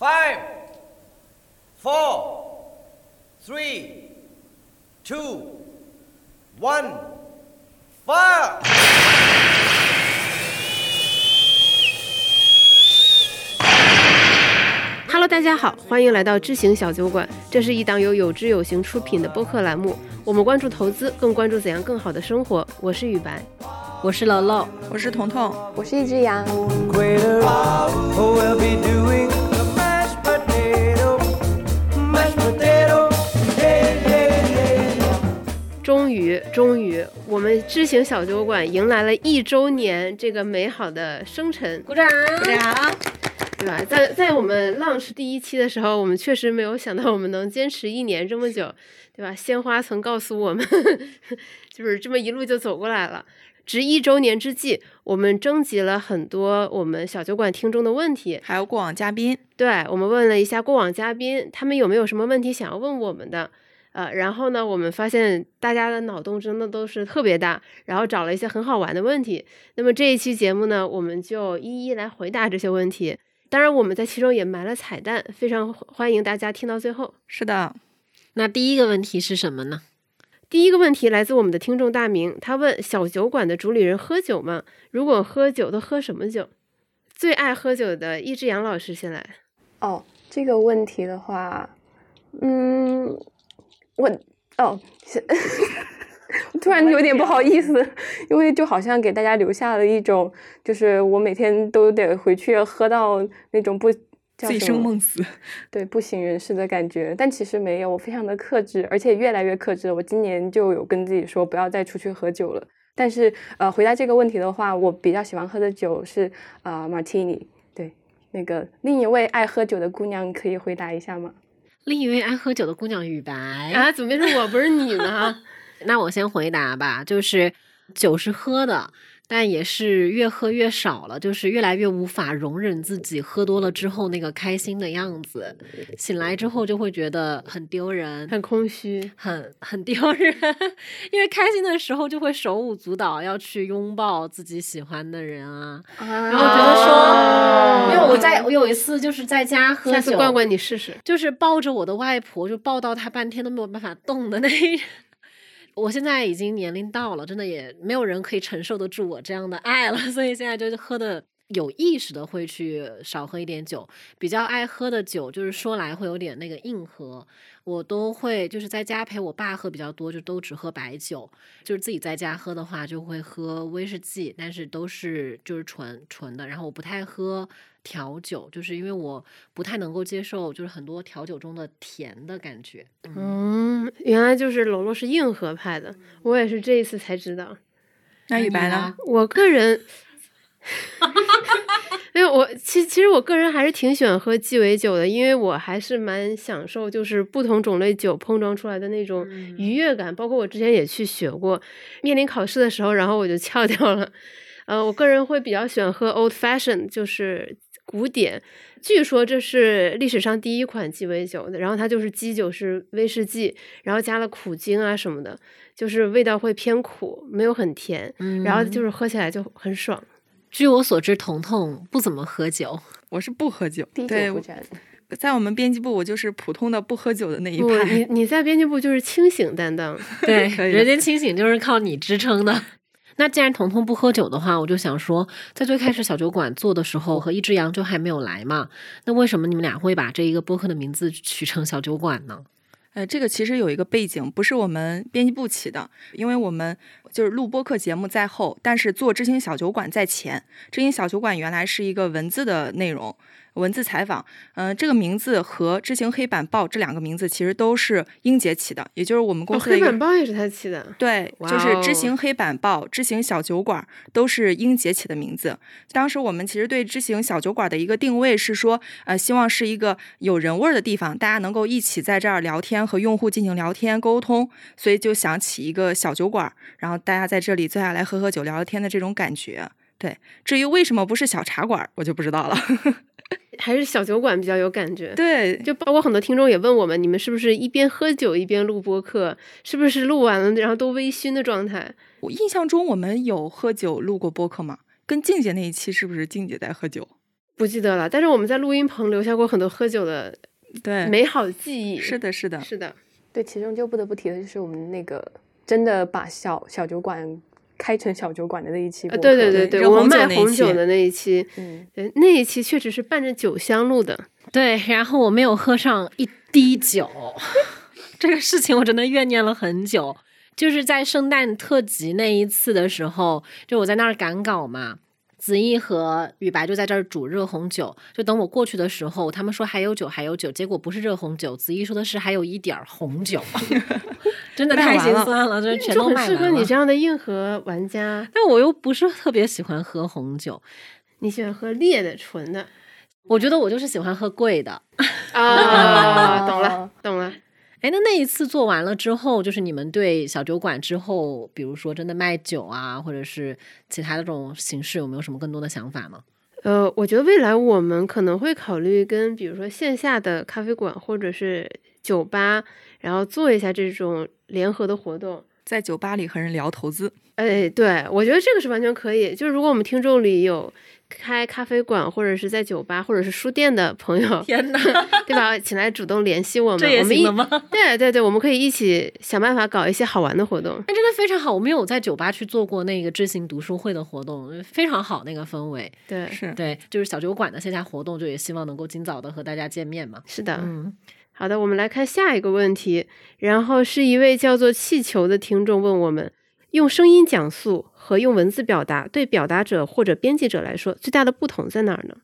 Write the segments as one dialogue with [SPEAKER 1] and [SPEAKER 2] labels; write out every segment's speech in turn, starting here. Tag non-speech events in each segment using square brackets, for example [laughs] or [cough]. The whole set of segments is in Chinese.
[SPEAKER 1] Five, four, three, two, one, fire!
[SPEAKER 2] Hello，大家好，欢迎来到知行小酒馆。这是一档由有知有行出品的播客栏目。我们关注投资，更关注怎样更好的生活。我是雨白，
[SPEAKER 3] 我是楼楼，
[SPEAKER 4] 我是彤彤，
[SPEAKER 5] 我是一只羊。
[SPEAKER 2] 于，终于，我们知行小酒馆迎来了一周年这个美好的生辰，
[SPEAKER 3] 鼓掌！
[SPEAKER 4] 鼓掌！
[SPEAKER 2] 对吧？在在我们 launch 第一期的时候，我们确实没有想到我们能坚持一年这么久，对吧？鲜花曾告诉我们，[laughs] 就是这么一路就走过来了。值一周年之际，我们征集了很多我们小酒馆听众的问题，
[SPEAKER 4] 还有过往嘉宾，
[SPEAKER 2] 对我们问了一下过往嘉宾，他们有没有什么问题想要问我们的。呃，然后呢，我们发现大家的脑洞真的都是特别大，然后找了一些很好玩的问题。那么这一期节目呢，我们就一一来回答这些问题。当然，我们在其中也埋了彩蛋，非常欢迎大家听到最后。
[SPEAKER 4] 是的，
[SPEAKER 3] 那第一个问题是什么呢？
[SPEAKER 2] 第一个问题来自我们的听众大明，他问：小酒馆的主理人喝酒吗？如果喝酒，都喝什么酒？最爱喝酒的易志阳老师先来。
[SPEAKER 5] 哦，这个问题的话，嗯，我哦，是我 [laughs] 突然有点不好意思，因为就好像给大家留下了一种，就是我每天都得回去喝到那种不叫
[SPEAKER 4] 醉生梦死。
[SPEAKER 5] 对不省人事的感觉，但其实没有，我非常的克制，而且越来越克制了。我今年就有跟自己说不要再出去喝酒了。但是呃，回答这个问题的话，我比较喜欢喝的酒是啊、martini。对，那个另一位爱喝酒的姑娘可以回答一下吗？
[SPEAKER 3] 另一位爱喝酒的姑娘雨白
[SPEAKER 2] 啊，怎么变成我不是你呢？[laughs]
[SPEAKER 3] 那我先回答吧，就是酒是喝的，但也是越喝越少了，就是越来越无法容忍自己喝多了之后那个开心的样子，醒来之后就会觉得很丢人，
[SPEAKER 2] 很空虚。
[SPEAKER 3] 很很丢人，[laughs] 因为开心的时候就会手舞足蹈，要去拥抱自己喜欢的人啊。
[SPEAKER 5] 然
[SPEAKER 3] 然后觉得说，因为我在我有一次就是在家喝酒，
[SPEAKER 2] 下次罐罐你试试。
[SPEAKER 3] 就是抱着我的外婆，就抱到她半天都没有办法动的那。我现在已经年龄到了，真的也没有人可以承受得住我这样的爱了，所以现在就是喝的有意识的会去少喝一点酒，比较爱喝的酒就是说来会有点那个硬核，我都会就是在家陪我爸喝比较多，就都只喝白酒，就是自己在家喝的话就会喝威士忌，但是都是就是纯纯的，然后我不太喝调酒，就是因为我不太能够接受就是很多调酒中的甜的感觉。嗯，
[SPEAKER 2] 嗯，原来就是楼楼是硬核派的，我也是这一次才知道。
[SPEAKER 4] 那雨白呢？？
[SPEAKER 2] 我个人，[laughs] 因为我其其实我个人还是挺喜欢喝鸡尾酒的，因为我还是蛮享受就是不同种类酒碰撞出来的那种
[SPEAKER 3] 嗯
[SPEAKER 2] 愉悦感。包括我之前也去学过，面临考试的时候，然后我就翘掉了。呃，我个人会比较喜欢喝 old fashion，就是古典。据说这是历史上第一款鸡尾酒的，然后它就是基酒是威士忌，然后加了苦精啊什么的，就是味道会偏苦，没有很甜。然后就是喝起来就很爽。
[SPEAKER 3] 据我所知，彤彤不怎么喝酒。[laughs]
[SPEAKER 4] 我是不喝酒，
[SPEAKER 5] 滴
[SPEAKER 4] 对
[SPEAKER 5] 酒不，沾。
[SPEAKER 4] 在我们编辑部，我就是普通的不喝酒的那一
[SPEAKER 2] 派，你
[SPEAKER 4] 派。
[SPEAKER 2] 你在编辑部就是清醒担当。[laughs]
[SPEAKER 3] 对，人间清醒就是靠你支撑的。[laughs] 那既然彤彤不喝酒的话，我就想说，在最开始小酒馆做的时候，我和一只羊就还没有来嘛。那为什么你们俩会把这一个播客的名字取成小酒馆呢？
[SPEAKER 4] 呃，这个其实有一个背景，不是我们编辑部起的，因为我们就是录播客节目在后，但是做知心小酒馆在前。知心小酒馆原来是一个文字的内容，文字采访。嗯、这个名字和知行黑板报这两个名字其实都是英杰起的，也就是我们公
[SPEAKER 2] 哦，
[SPEAKER 4] 司。
[SPEAKER 2] 黑板报也是他起的。
[SPEAKER 4] 对，就是知
[SPEAKER 2] 哦
[SPEAKER 4] 行黑板报、知行小酒馆都是英杰起的名字。当时我们其实对知行小酒馆的一个定位是说，呃，希望是一个有人味儿的地方，大家能够一起在这儿聊天，和用户进行聊天沟通，所以就想起一个小酒馆，然后大家在这里坐下来喝喝酒、聊聊天的这种感觉。对，至于为什么不是小茶馆，我就不知道了。[laughs]
[SPEAKER 2] 还是小酒馆比较有感觉。
[SPEAKER 4] 对，
[SPEAKER 2] 就包括很多听众也问我们，你们是不是一边喝酒一边录播客？是不是录完了然后都微醺的状态？
[SPEAKER 4] 我印象中我们有喝酒录过播客吗？跟静姐那一期是不是静姐在喝酒？
[SPEAKER 2] 不记得了，但是我们在录音棚留下过很多喝酒的
[SPEAKER 4] 对，
[SPEAKER 2] 美好记忆。
[SPEAKER 4] 是的，是的，
[SPEAKER 2] 是的，
[SPEAKER 5] 对，其中就不得不提的就是我们那个真的把小小酒馆开成小酒馆的那一期
[SPEAKER 2] 呃，
[SPEAKER 5] 播。
[SPEAKER 2] 对对对对，
[SPEAKER 4] 热
[SPEAKER 2] 我们卖
[SPEAKER 4] 红酒
[SPEAKER 2] 的那一期，
[SPEAKER 5] 嗯，
[SPEAKER 2] 对，那一期确实是伴着酒香录的。
[SPEAKER 3] 对，然后我没有喝上一滴酒，[laughs] 这个事情我真的怨念了很久。就是在圣诞特辑那一次的时候，就我在那儿赶稿嘛，子毅和雨白就在这儿煮热红酒。就等我过去的时候，他们说还有酒，还有酒，结果不是热红酒，子毅说的是还有一点红酒，[laughs] 真的太心酸了，这全都
[SPEAKER 2] 就很适合。你这样的硬核玩家。
[SPEAKER 3] 但我又不是特别喜欢喝红酒，
[SPEAKER 2] 你喜欢喝烈的、纯的
[SPEAKER 3] 我觉得我就是喜欢喝贵的。
[SPEAKER 2] 啊？懂了，懂了。[laughs]
[SPEAKER 3] 哎，那那一次做完了之后，就是你们对小酒馆之后，比如说真的卖酒啊，或者是其他的这种形式，有没有什么更多的想法吗？
[SPEAKER 2] 呃，我觉得未来我们可能会考虑跟比如说线下的咖啡馆或者是酒吧，然后做一下这种联合的活动。
[SPEAKER 4] 在酒吧里和人聊投资，
[SPEAKER 2] 哎，对，我觉得这个是完全可以。就是如果我们听众里有开咖啡馆或者是在酒吧或者是书店的朋友，
[SPEAKER 3] 天哪，
[SPEAKER 2] 对吧？请来主动联系我们，
[SPEAKER 3] 这也
[SPEAKER 2] 我们一
[SPEAKER 3] 行吗？[laughs]
[SPEAKER 2] 对对对，我们可以一起想办法搞一些好玩的活动。
[SPEAKER 3] 那真的非常好。我们有在酒吧去做过那个知行读书会的活动，非常好那个氛围。
[SPEAKER 2] 对，
[SPEAKER 4] 是
[SPEAKER 3] 对，就是小酒馆的线下活动，就也希望能够尽早的和大家见面嘛。
[SPEAKER 2] 是的。
[SPEAKER 3] 嗯，
[SPEAKER 2] 好的，我们来看下一个问题。然后是一位叫做气球的听众问我们：用声音讲述和用文字表达，对表达者或者编辑者来说，最大的不同在哪儿呢？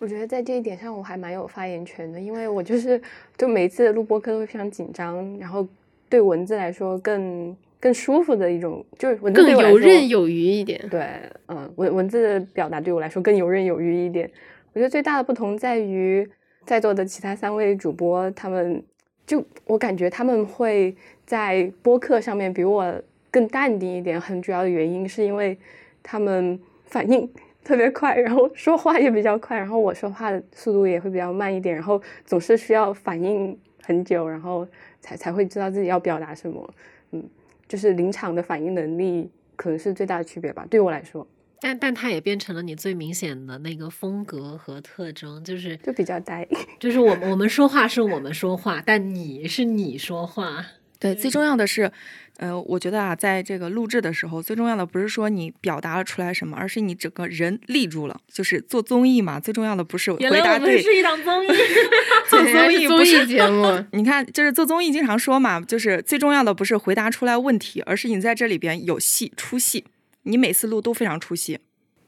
[SPEAKER 5] 我觉得在这一点上我还蛮有发言权的，因为我就是就每一次录播课都会非常紧张，然后对文字来说更更舒服的一种，就是文字
[SPEAKER 2] 更游刃有余一点。
[SPEAKER 5] 对，嗯，文文字的表达对我来说更游刃有余一点。我觉得最大的不同在于在座的其他三位主播，他们就我感觉他们会在播客上面比我更淡定一点。很主要的原因是因为他们反应特别快，然后说话也比较快，然后我说话的速度也会比较慢一点，然后总是需要反应很久，然后才才会知道自己要表达什么。嗯，就是临场的反应能力可能是最大的区别吧，对我来说。
[SPEAKER 3] 但但它也变成了你最明显的那个风格和特征，就是
[SPEAKER 5] 就比较呆。
[SPEAKER 3] 就是我们我们说话是我们说话，但你是你说话。
[SPEAKER 4] 对，最重要的是，呃，我觉得啊，在这个录制的时候，最重要的不是说你表达了出来什么，而是你整个人立住了。就是做综艺嘛，最重要的不是回
[SPEAKER 3] 原来我们
[SPEAKER 4] 答对，
[SPEAKER 3] 是一档综艺。[laughs] [laughs]
[SPEAKER 4] 做综
[SPEAKER 2] 艺
[SPEAKER 4] 艺不是
[SPEAKER 2] 节目，[laughs]
[SPEAKER 4] 你看，就是做综艺经常说嘛，就是最重要的不是回答出来问题，而是你在这里边有戏出戏，你每次录都非常出戏，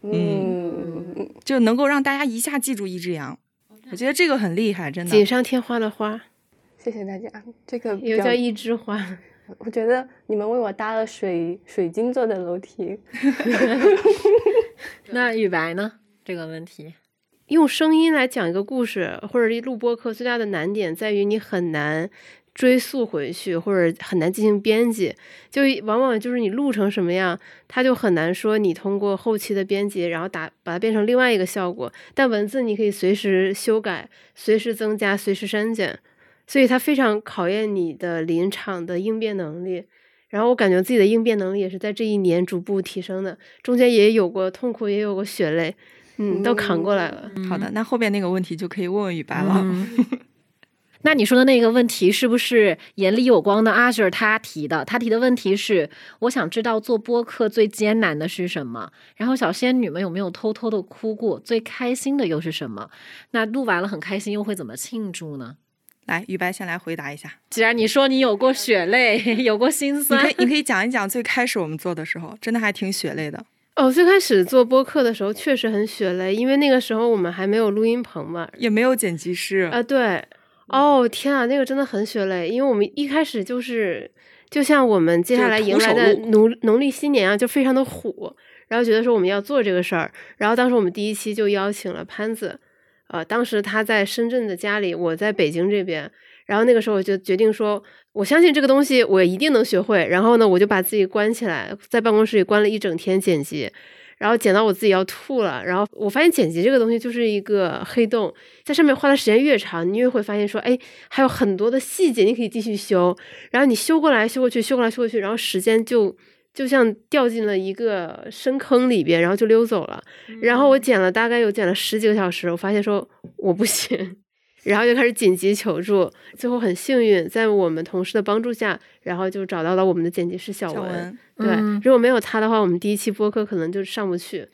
[SPEAKER 5] 嗯，
[SPEAKER 4] 就能够让大家一下记住一只羊。我觉得这个很厉害，真的。
[SPEAKER 2] 锦上添花的花，
[SPEAKER 5] 谢谢大家。这个表
[SPEAKER 2] 又叫一枝花。[laughs]
[SPEAKER 5] 我觉得你们为我搭了水水晶做的楼梯。[laughs] [laughs]
[SPEAKER 3] 那雨白呢？这个问题，
[SPEAKER 2] 用声音来讲一个故事，或者一录播课，最大的难点在于你很难追溯回去，或者很难进行编辑。就往往就是你录成什么样，它就很难说你通过后期的编辑，然后打把它变成另外一个效果。但文字你可以随时修改、随时增加、随时删减，所以它非常考验你的临场的应变能力。然后我感觉自己的应变能力也是在这一年逐步提升的，中间也有过痛苦，也有过血泪，嗯，都扛过来了。
[SPEAKER 4] 好的，那后面那个问题就可以问问雨白了。
[SPEAKER 3] 嗯 [laughs] [laughs] 那你说的那个问题是不是眼里有光的阿 Sir 他提的？他提的问题是，我想知道做播客最艰难的是什么？然后小仙女们有没有偷偷的哭过？最开心的又是什么？那录完了很开心，又会怎么庆祝呢？
[SPEAKER 4] 来，雨白先来回答一下。
[SPEAKER 3] 既然你说你有过血泪，[laughs] 有过心
[SPEAKER 4] 你
[SPEAKER 3] 酸
[SPEAKER 4] 可以，，你可以讲一讲最开始我们做的时候，真的还挺血泪的。
[SPEAKER 2] 哦，最开始做播客的时候确实很血泪，因为那个时候我们还没有录音棚嘛。
[SPEAKER 4] 也没有剪辑师，
[SPEAKER 2] 啊，对，哦天啊，那个真的很血泪，因为我们一开始就是，就像我们接下来迎来的农农历新年啊，就非常的虎，然后觉得说我们要做这个事儿，然后当时我们第一期就邀请了潘子，呃，当时他在深圳的家里，我在北京这边，然后那个时候我就决定说，我相信这个东西我一定能学会，然后呢，我就把自己关起来，在办公室里关了一整天剪辑。然后剪到我自己要吐了，然后我发现剪辑这个东西就是一个黑洞，在上面花的时间越长，你越会发现说，哎，还有很多的细节你可以继续修，然后你修过来修过去，修过来修过去，然后时间就就像掉进了一个深坑里边，然后就溜走了。然后我剪了大概有剪了十几个小时，我发现说我不行，[laughs] 然后就开始紧急求助。最后很幸运，在我们同事的帮助下，然后就找到了我们的剪辑师小文。
[SPEAKER 4] 小文，
[SPEAKER 2] 对，
[SPEAKER 3] 嗯
[SPEAKER 2] 如果没有他的话，我们第一期播客可能就上不去。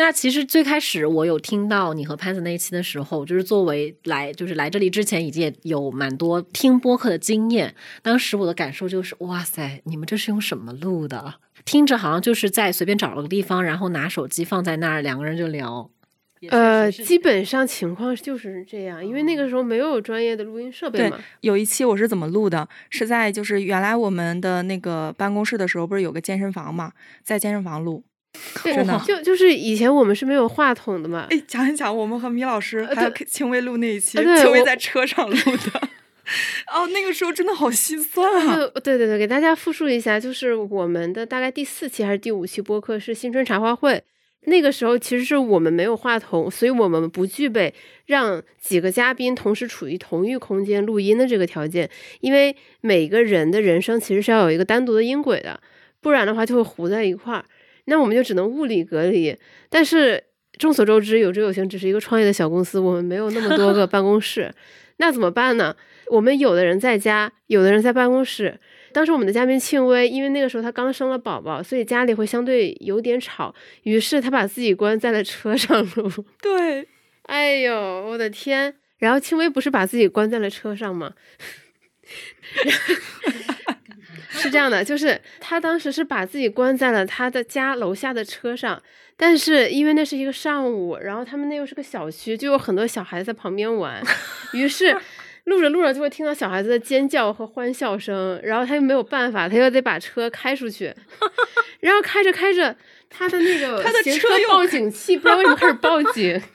[SPEAKER 3] 那其实最开始我有听到你和潘子那一期的时候，就是作为来就是来这里之前已经也有蛮多听播客的经验。当时我的感受就是，哇塞，你们这是用什么录的？听着好像就是在随便找了个地方，然后拿手机放在那儿，两个人就聊。
[SPEAKER 2] 呃，基本上情况就是这样，因为那个时候没有专业的录音设备
[SPEAKER 4] 对
[SPEAKER 2] 嘛。
[SPEAKER 4] 有一期我是怎么录的？是在就是原来我们的那个办公室的时候，不是有个健身房嘛，在健身房录。
[SPEAKER 2] 对
[SPEAKER 4] 真的
[SPEAKER 2] 就就是以前我们是没有话筒的嘛。
[SPEAKER 4] 哎，讲一讲我们和米老师
[SPEAKER 2] 呃
[SPEAKER 4] 还有
[SPEAKER 2] 对
[SPEAKER 4] 青薇录那一期，
[SPEAKER 2] 呃对我
[SPEAKER 4] 青薇在车上录的。[laughs] 哦，那个时候真的好心酸啊！
[SPEAKER 2] 呃对对对，给大家复述一下，就是我们的大概第四期还是第五期播客是新春茶话会。那个时候其实是我们没有话筒，所以我们不具备让几个嘉宾同时处于同一空间录音的这个条件，因为每个人的人声其实是要有一个单独的音轨的，不然的话就会糊在一块儿。那我们就只能物理隔离。但是众所周知，有知有行只是一个创业的小公司，我们没有那么多个办公室，那怎么办呢？我们有的人在家，有的人在办公室。当时我们的嘉宾庆薇，因为那个时候她刚生了宝宝，所以家里会相对有点吵，于是她把自己关在了车上录。[laughs]
[SPEAKER 4] 对，
[SPEAKER 2] 哎呦，我的天！然后庆薇不是把自己关在了车上吗？[laughs] 是这样的，就是她当时是把自己关在了她的家楼下的车上，但是因为那是一个上午，然后他们那又是个小区，就有很多小孩子在旁边玩，于是录着录着就会听到小孩子的尖叫和欢笑声，然后他又没有办法，他又得把车开出去，[laughs] 然后开着开着，他的那个 [laughs]
[SPEAKER 4] 他的车
[SPEAKER 2] 报警器不知道为什么开始报警。[laughs]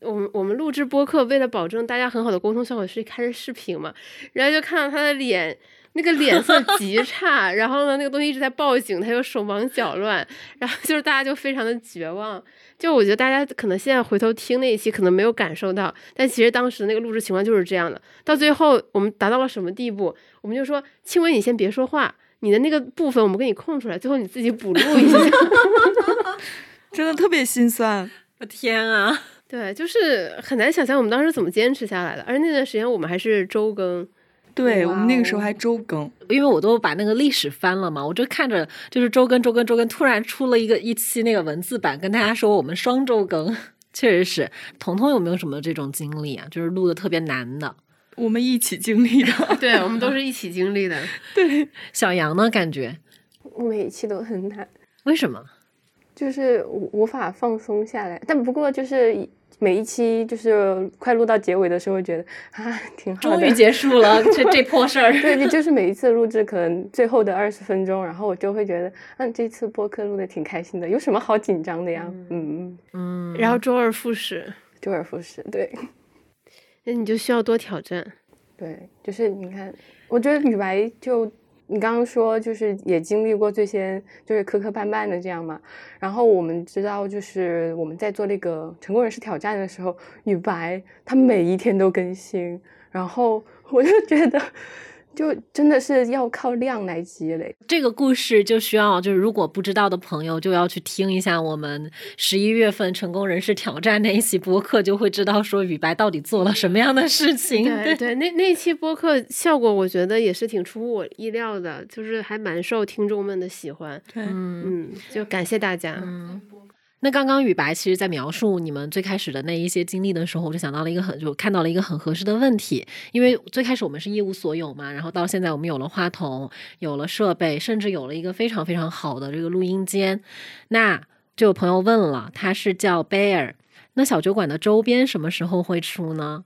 [SPEAKER 2] 我们我们录制播客，为了保证大家很好的沟通效果，是开着视频嘛，然后就看到他的脸，那个脸色极差，然后呢，那个东西一直在报警，他又手忙脚乱，然后就是大家就非常的绝望。就我觉得大家可能现在回头听那一期，可能没有感受到，但其实当时那个录制情况就是这样的。到最后我们达到了什么地步？我们就说，庆薇你先别说话，你的那个部分我们给你空出来，最后你自己补录一下。[laughs]
[SPEAKER 4] 真的特别心酸。
[SPEAKER 3] 我天啊！
[SPEAKER 2] 对，就是很难想象我们当时怎么坚持下来的。而那段时间我们还是周更，
[SPEAKER 4] 对我们那个
[SPEAKER 2] 哦
[SPEAKER 4] 时候还周更，
[SPEAKER 3] 因为我都把那个历史翻了嘛，我就看着就是周更周更周更，突然出了一个一期那个文字版，跟大家说我们双周更，[laughs] 确实是。彤彤有没有什么这种经历啊？就是录的特别难的。
[SPEAKER 4] 我们一起经历的。[laughs]
[SPEAKER 2] 对我们都是一起经历的。[laughs]
[SPEAKER 4] 对，
[SPEAKER 3] 小杨呢？感觉
[SPEAKER 5] 我每一期都很难，
[SPEAKER 3] 为什么？
[SPEAKER 5] 就是无无法放松下来。但不过就是一每一期就是快录到结尾的时候，觉得啊 [laughs] 挺好的，
[SPEAKER 3] 终于结束了这 [laughs] 这破事儿。
[SPEAKER 5] 对，你就是每一次录制可能最后的二十分钟，然后我就会觉得，嗯，这次播客录的挺开心的，有什么好紧张的呀？嗯嗯，
[SPEAKER 3] 嗯，
[SPEAKER 2] 然后周而复始，
[SPEAKER 5] 周而复始，对
[SPEAKER 2] 那你就需要多挑战。
[SPEAKER 5] 对，就是你看，我觉得雨白就你刚刚说，就是也经历过最先，就是磕磕绊绊的这样嘛。然后我们知道，就是我们在做那个成功人士挑战的时候，雨白他每一天都更新，然后我就觉得。就真的是要靠量来积累，
[SPEAKER 3] 这个故事就需要，就是如果不知道的朋友，就要去听一下我们十一月份成功人士挑战那一期播客，就会知道说雨白到底做了什么样的事情。
[SPEAKER 2] 对对，那那期播客效果，我觉得也是挺出乎我意料的，就是还蛮受听众们的喜欢。
[SPEAKER 4] 对，
[SPEAKER 3] 嗯，
[SPEAKER 2] 嗯，就感谢大家。
[SPEAKER 3] 那刚刚雨白其实在描述你们最开始的那一些经历的时候，我就想到了一个很就看到了一个很合适的问题，因为最开始我们是一无所有嘛，然后到现在我们有了话筒，有了设备，甚至有了一个非常非常好的这个录音间。那就有朋友问了，他是叫 Bear，那小酒馆的周边什么时候会出呢？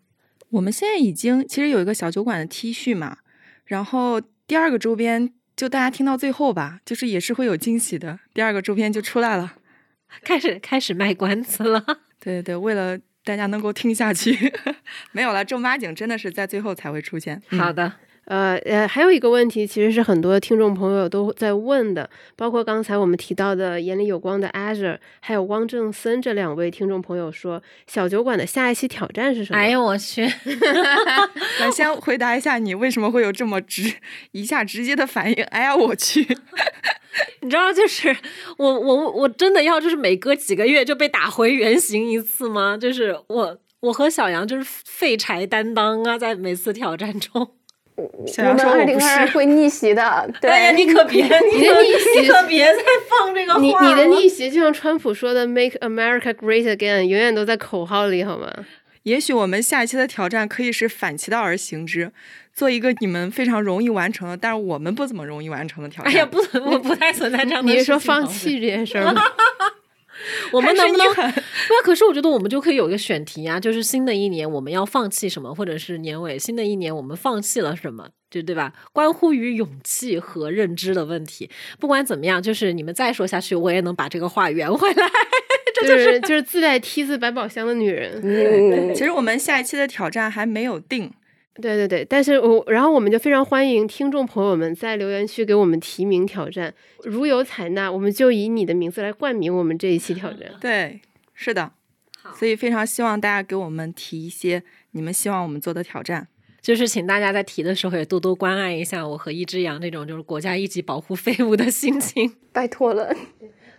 [SPEAKER 4] 我们现在已经其实有一个小酒馆的 T 恤嘛，然后第二个周边就大家听到最后吧，就是也是会有惊喜的，第二个周边就出来了。
[SPEAKER 3] 开始开始卖关子了。[laughs]
[SPEAKER 4] 对对对，为了大家能够听下去，[laughs] 没有了，正八经真的是在最后才会出现。嗯
[SPEAKER 3] 好的，
[SPEAKER 2] 呃呃，还有一个问题，其实是很多听众朋友都在问的，包括刚才我们提到的眼里有光的 Azure，还有汪正森这两位听众朋友说，小酒馆的下一期挑战是什么？
[SPEAKER 3] 哎呦我去！[laughs] [laughs]
[SPEAKER 4] 来，先回答一下你为什么会有这么直一下直接的反应？哎呀，我去！[laughs]
[SPEAKER 3] 你知道，就是我我我真的要就是每隔几个月就被打回原形一次吗？就是我我和小杨就是废柴担当啊，在每次挑战中。
[SPEAKER 4] 小
[SPEAKER 5] 我们二零二二会逆袭的，[laughs] 对，
[SPEAKER 3] 哎呀，你可别，你
[SPEAKER 2] 的
[SPEAKER 3] 可
[SPEAKER 2] 逆袭
[SPEAKER 3] 你可别再放这个话
[SPEAKER 2] 你你的逆袭就像川普说的 “Make America Great Again”，永远都在口号里，好吗？
[SPEAKER 4] 也许我们下一期的挑战可以是反其道而行之，做一个你们非常容易完成的，但是我们不怎么容易完成的挑战。
[SPEAKER 3] 哎呀，不存，我不太存在这样的。
[SPEAKER 2] 你是说放弃这件事儿吗？[laughs] [laughs]
[SPEAKER 3] 我们能不能？
[SPEAKER 4] 还是你很
[SPEAKER 3] 对啊，可是我觉得我们就可以有一个选题啊，就是新的一年我们要放弃什么，或者是年尾新的一年我们放弃了什么，就对吧？关乎于勇气和认知的问题。不管怎么样，就是你们再说下去，我也能把这个话圆回来。[laughs] 这
[SPEAKER 2] 就是就是自带梯子百宝箱的女人。
[SPEAKER 5] 嗯，
[SPEAKER 4] 其实我们下一期的挑战还没有定，
[SPEAKER 2] 对对对，但是我然后我们就非常欢迎听众朋友们在留言区给我们提名挑战，如有采纳，我们就以你的名字来冠名我们这一期挑战。[laughs]
[SPEAKER 4] 对，是的，所以非常希望大家给我们提一些你们希望我们做的挑战。
[SPEAKER 3] 就是请大家在提的时候也多多关爱一下我和一只羊这种就是国家一级保护 [laughs] 废物的心情。
[SPEAKER 5] 拜托了，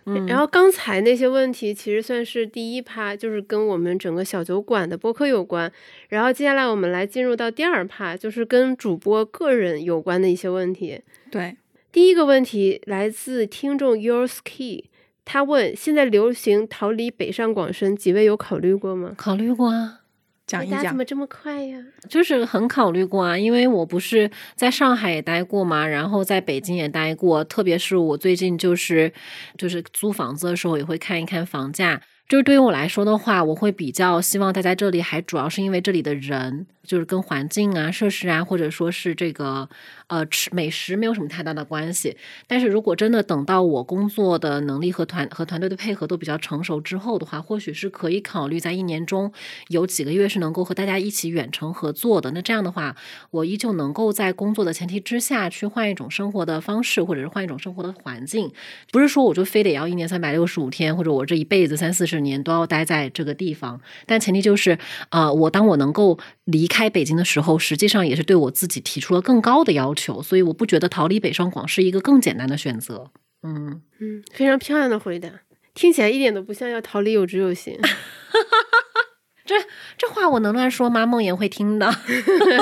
[SPEAKER 3] 嗯，
[SPEAKER 2] 然后刚才那些问题其实算是第一趴，就是跟我们整个小酒馆的播客有关。然后接下来我们来进入到第二趴，就是跟主播个人有关的一些问题。
[SPEAKER 4] 对，
[SPEAKER 2] 第一个问题来自听众 Yours Key，他问：现在流行逃离北上广深，几位有考虑过吗？
[SPEAKER 3] 考虑过啊。
[SPEAKER 4] 讲一讲
[SPEAKER 2] 怎么。这么快呀？
[SPEAKER 3] 就是很考虑过啊，因为我不是在上海也待过嘛，然后在北京也待过，特别是我最近就是就是租房子的时候也会看一看房价。就是对于我来说的话，我会比较希望待在这里，还主要是因为这里的人，就是跟环境啊、设施啊，或者说是这个呃吃美食没有什么太大的关系。但是如果真的等到我工作的能力和团和团队的配合都比较成熟之后的话，或许是可以考虑在一年中有几个月是能够和大家一起远程合作的。那这样的话，我依旧能够在工作的前提之下去换一种生活的方式，或者是换一种生活的环境。不是说我就非得要一年三百六十五天，或者我这一辈子三四十年都要待在这个地方。但前提就是，呃，我当我能够离开北京的时候，实际上也是对我自己提出了更高的要求。所以我不觉得逃离北上广是一个更简单的选择。嗯，
[SPEAKER 2] 嗯，非常漂亮的回答，听起来一点都不像要逃离有知有行。[laughs]
[SPEAKER 3] 这这话我能乱说吗？梦妍会听的。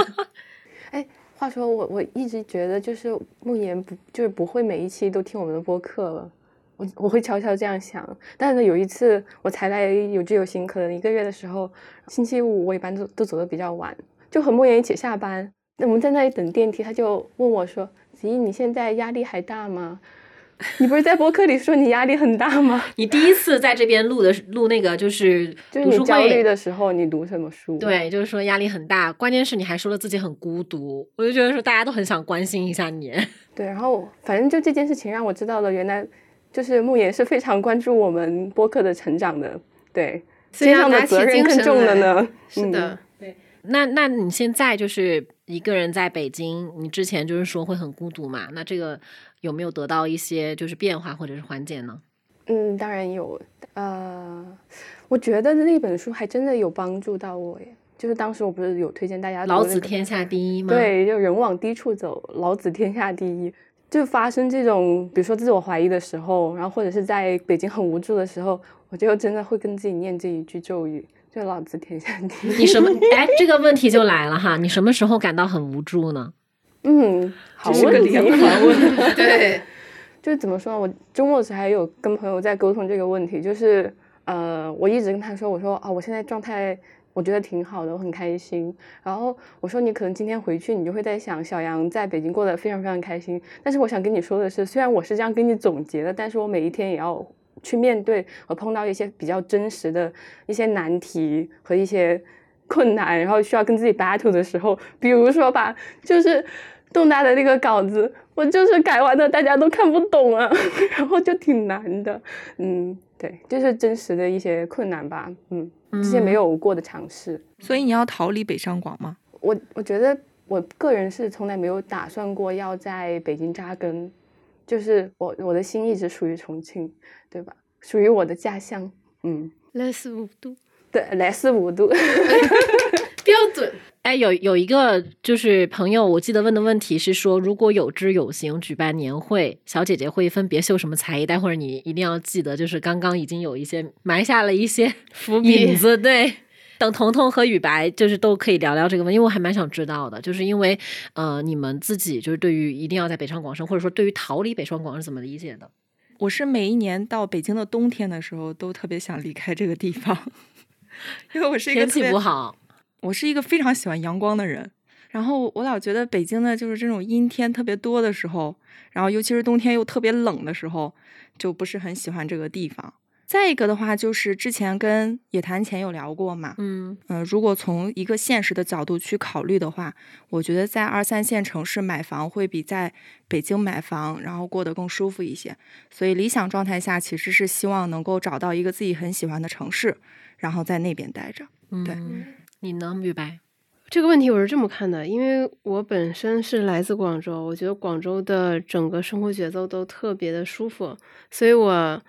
[SPEAKER 3] [laughs]
[SPEAKER 5] 哎，话说我我一直觉得就是梦妍不就是不会每一期都听我们的播客了，我我会悄悄这样想。但是呢，有一次我才来有知有行，可能一个月的时候，星期五我一般都都走的比较晚，就和莫言一起下班。那我们在那里等电梯，他就问我说：“子怡，你现在压力还大吗？你不是在博客里说你压力很大吗？
[SPEAKER 3] 你第一次在这边录的录那个就是 [laughs]
[SPEAKER 5] 就是
[SPEAKER 3] 读书
[SPEAKER 5] 你焦虑
[SPEAKER 3] 会。
[SPEAKER 5] 的时候，你读什么书？”
[SPEAKER 3] 对，就是说压力很大，关键是你还说了自己很孤独，我就觉得说大家都很想关心一下你。[laughs]
[SPEAKER 5] 对，然后反正就这件事情让我知道了，原来就是慕言是非常关注我们播客的成长的，对，肩上的责任更重了呢。
[SPEAKER 2] 是的，对
[SPEAKER 3] 那那你现在就是一个人在北京，你之前就是说会很孤独嘛？那这个有没有得到一些就是变化或者是缓解呢？
[SPEAKER 5] 嗯，当然有，呃，我觉得那本书还真的有帮助到我耶。就是当时我不是有推荐大家
[SPEAKER 3] 老
[SPEAKER 5] 那个
[SPEAKER 3] 子天下第一吗？，
[SPEAKER 5] 对，就人往低处走，老子天下第一。就发生这种，比如说自我怀疑的时候，然后或者是在北京很无助的时候，我就真的会跟自己念这一句咒语，就老子天下第一。
[SPEAKER 3] 你什么？[laughs] 哎，这个问题就来了哈，你什么时候感到很无助呢？
[SPEAKER 5] 嗯，好
[SPEAKER 4] 这是个
[SPEAKER 5] 问题。
[SPEAKER 4] 连环问 [laughs]
[SPEAKER 2] 对，[laughs]
[SPEAKER 5] 就是怎么说呢？我周末时还有跟朋友在沟通这个问题，就是呃，我一直跟他说，我说啊，我现在状态我觉得挺好的，我很开心。然后我说你可能今天回去，你就会在想小杨在北京过得非常非常开心。但是我想跟你说的是，虽然我是这样跟你总结的，但是我每一天也要去面对和碰到一些比较真实的一些难题和一些困难，然后需要跟自己 battle 的时候，比如说吧，就是动大的那个稿子，我就是改完的，大家都看不懂啊，[laughs] 然后就挺难的，嗯，对，就是真实的一些困难吧，嗯，之前没有过的尝试，
[SPEAKER 4] 所以你要逃离北上广吗？
[SPEAKER 5] 我我觉得我个人是从来没有打算过要在北京扎根，就是我我的心一直属于重庆，对吧？属于我的家乡，嗯，
[SPEAKER 2] 来四五度，
[SPEAKER 5] 对，来四五度，[laughs]
[SPEAKER 2] 标准。
[SPEAKER 3] 哎，有有一个就是朋友，我记得问的问题是说，如果有知有行举办年会，小姐姐会分别秀什么才艺？待会儿你一定要记得，就是刚刚已经有一些埋下了一些
[SPEAKER 2] 伏笔
[SPEAKER 3] 子，对。等彤彤和雨白就是都可以聊聊这个问题，因为我还蛮想知道的，就是因为呃，你们自己就是对于一定要在北上广深，或者说对于逃离北上广是怎么理解的？
[SPEAKER 4] 我是每一年到北京的冬天的时候，都特别想离开这个地方，[laughs] 因为我是一个
[SPEAKER 3] 天气不好，
[SPEAKER 4] 我是一个非常喜欢阳光的人，然后我老觉得北京的就是这种阴天特别多的时候，然后尤其是冬天又特别冷的时候，就不是很喜欢这个地方。再一个的话，就是之前跟野谈前有聊过嘛，
[SPEAKER 3] 嗯
[SPEAKER 4] 嗯、如果从一个现实的角度去考虑的话，我觉得在二三线城市买房会比在北京买房然后过得更舒服一些。所以理想状态下，其实是希望能够找到一个自己很喜欢的城市，然后在那边待着。对
[SPEAKER 3] 嗯，你呢，雨白？
[SPEAKER 2] 这个问题我是这么看的，因为我本身是来自广州，我觉得广州的整个生活节奏都特别的舒服，所以我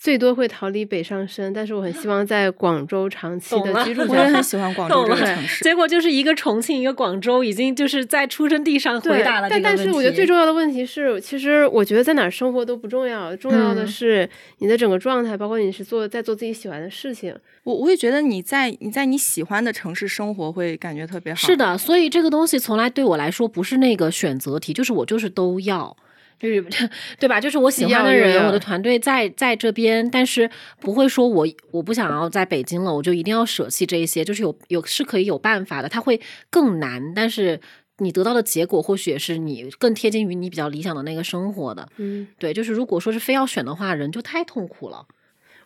[SPEAKER 2] 最多会逃离北上深，但是我很希望在广州长期的居住 [laughs]
[SPEAKER 4] 我。很喜欢广州这个城市。
[SPEAKER 3] 结果就是一个重庆，一个广州，已经就是在出生地上回
[SPEAKER 2] 对，
[SPEAKER 3] 答了
[SPEAKER 2] 但但。是我觉得最重要的问题是，其实我觉得在哪儿生活都不重要，重要的
[SPEAKER 3] 嗯
[SPEAKER 2] 是你的整个状态，包括你是做在做自己喜欢的事情。
[SPEAKER 4] 我我会觉得你在你在你喜欢的城市生活会感觉特别好。
[SPEAKER 3] 是，的，所以这个东西从来对我来说不是那个选择题，就是我就是都要。就是 [laughs] 对吧？就是我喜欢的人，我的团队在在这边，但是不会说我我不想要在北京了，我就一定要舍弃这一些。就是有有是可以有办法的，它会更难，但是你得到的结果或许也是你更贴近于你比较理想的那个生活的。
[SPEAKER 2] 嗯，
[SPEAKER 3] 对，就是如果说是非要选的话，人就太痛苦了。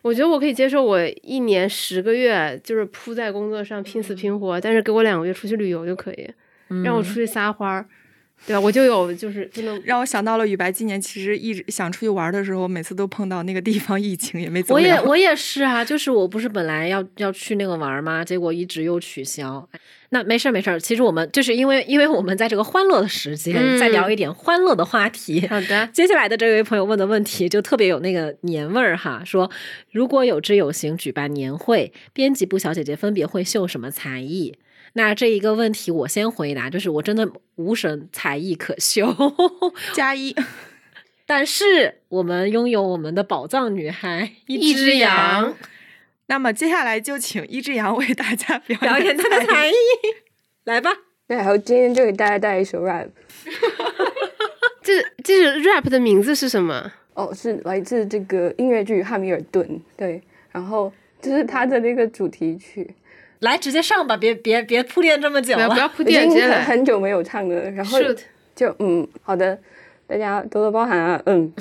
[SPEAKER 2] 我觉得我可以接受，我一年十个月就是扑在工作上拼死拼活，但是给我两个月出去旅游就可以，让我出去撒欢儿，对吧？我就有就是就能
[SPEAKER 4] 让我想到了雨白今年其实一直想出去玩的时候，每次都碰到那个地方疫情，也没怎么。
[SPEAKER 3] 我也我也是啊，就是我不是本来要要去那个玩吗？结果一直又取消。那没事儿没事儿，其实我们就是因为因为我们在这个欢乐的时间，
[SPEAKER 2] 嗯
[SPEAKER 3] 再聊一点欢乐的话题。
[SPEAKER 2] 好的。
[SPEAKER 3] 接下来的这位朋友问的问题就特别有那个年味儿哈，说如果有知有行举办年会，编辑部小姐姐分别会秀什么才艺？那这一个问题我先回答，就是我真的无神才艺可修，[laughs]
[SPEAKER 4] 加一，
[SPEAKER 3] 但是我们拥有我们的宝藏女孩
[SPEAKER 2] 一只
[SPEAKER 3] 只
[SPEAKER 2] 羊，
[SPEAKER 4] 那么接下来就请一只羊为大家表
[SPEAKER 3] 表演她的
[SPEAKER 4] 才
[SPEAKER 3] 才艺，来吧。
[SPEAKER 5] 对，然后今天就给大家带一首 rap，[laughs]
[SPEAKER 2] 这这首 rap 的名字是什么？
[SPEAKER 5] 哦，是来自这个音乐剧《汉密尔顿》，对，然后这是他的那个主题曲，
[SPEAKER 3] 来，直接上吧，别别别铺垫这么久了。
[SPEAKER 2] 不要铺
[SPEAKER 5] 已经
[SPEAKER 2] 垫，直接来。
[SPEAKER 5] 很很久没有唱了，然后就嗯，好的，大家多多包涵啊，嗯，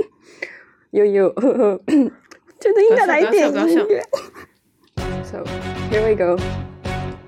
[SPEAKER 5] [laughs] 有有，[laughs] 真的应该来一点音乐。So here we go.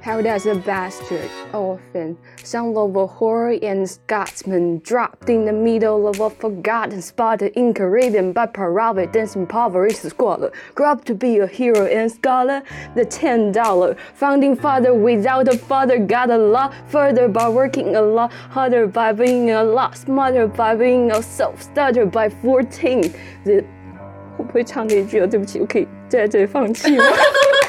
[SPEAKER 5] How does a bastard orphan, son of a Horian Scotsman, dropped in the middle of a forgotten spot in Caribbean by Providence impoverished squalor, grew up to be a hero and scholar? The ten dollar founding father without a father got a lot further by working a lot harder by being a lot smarter by being a self starter by fourteen. The 我不会唱这一句了，对不起，我可以在这里放弃吗？ [laughs]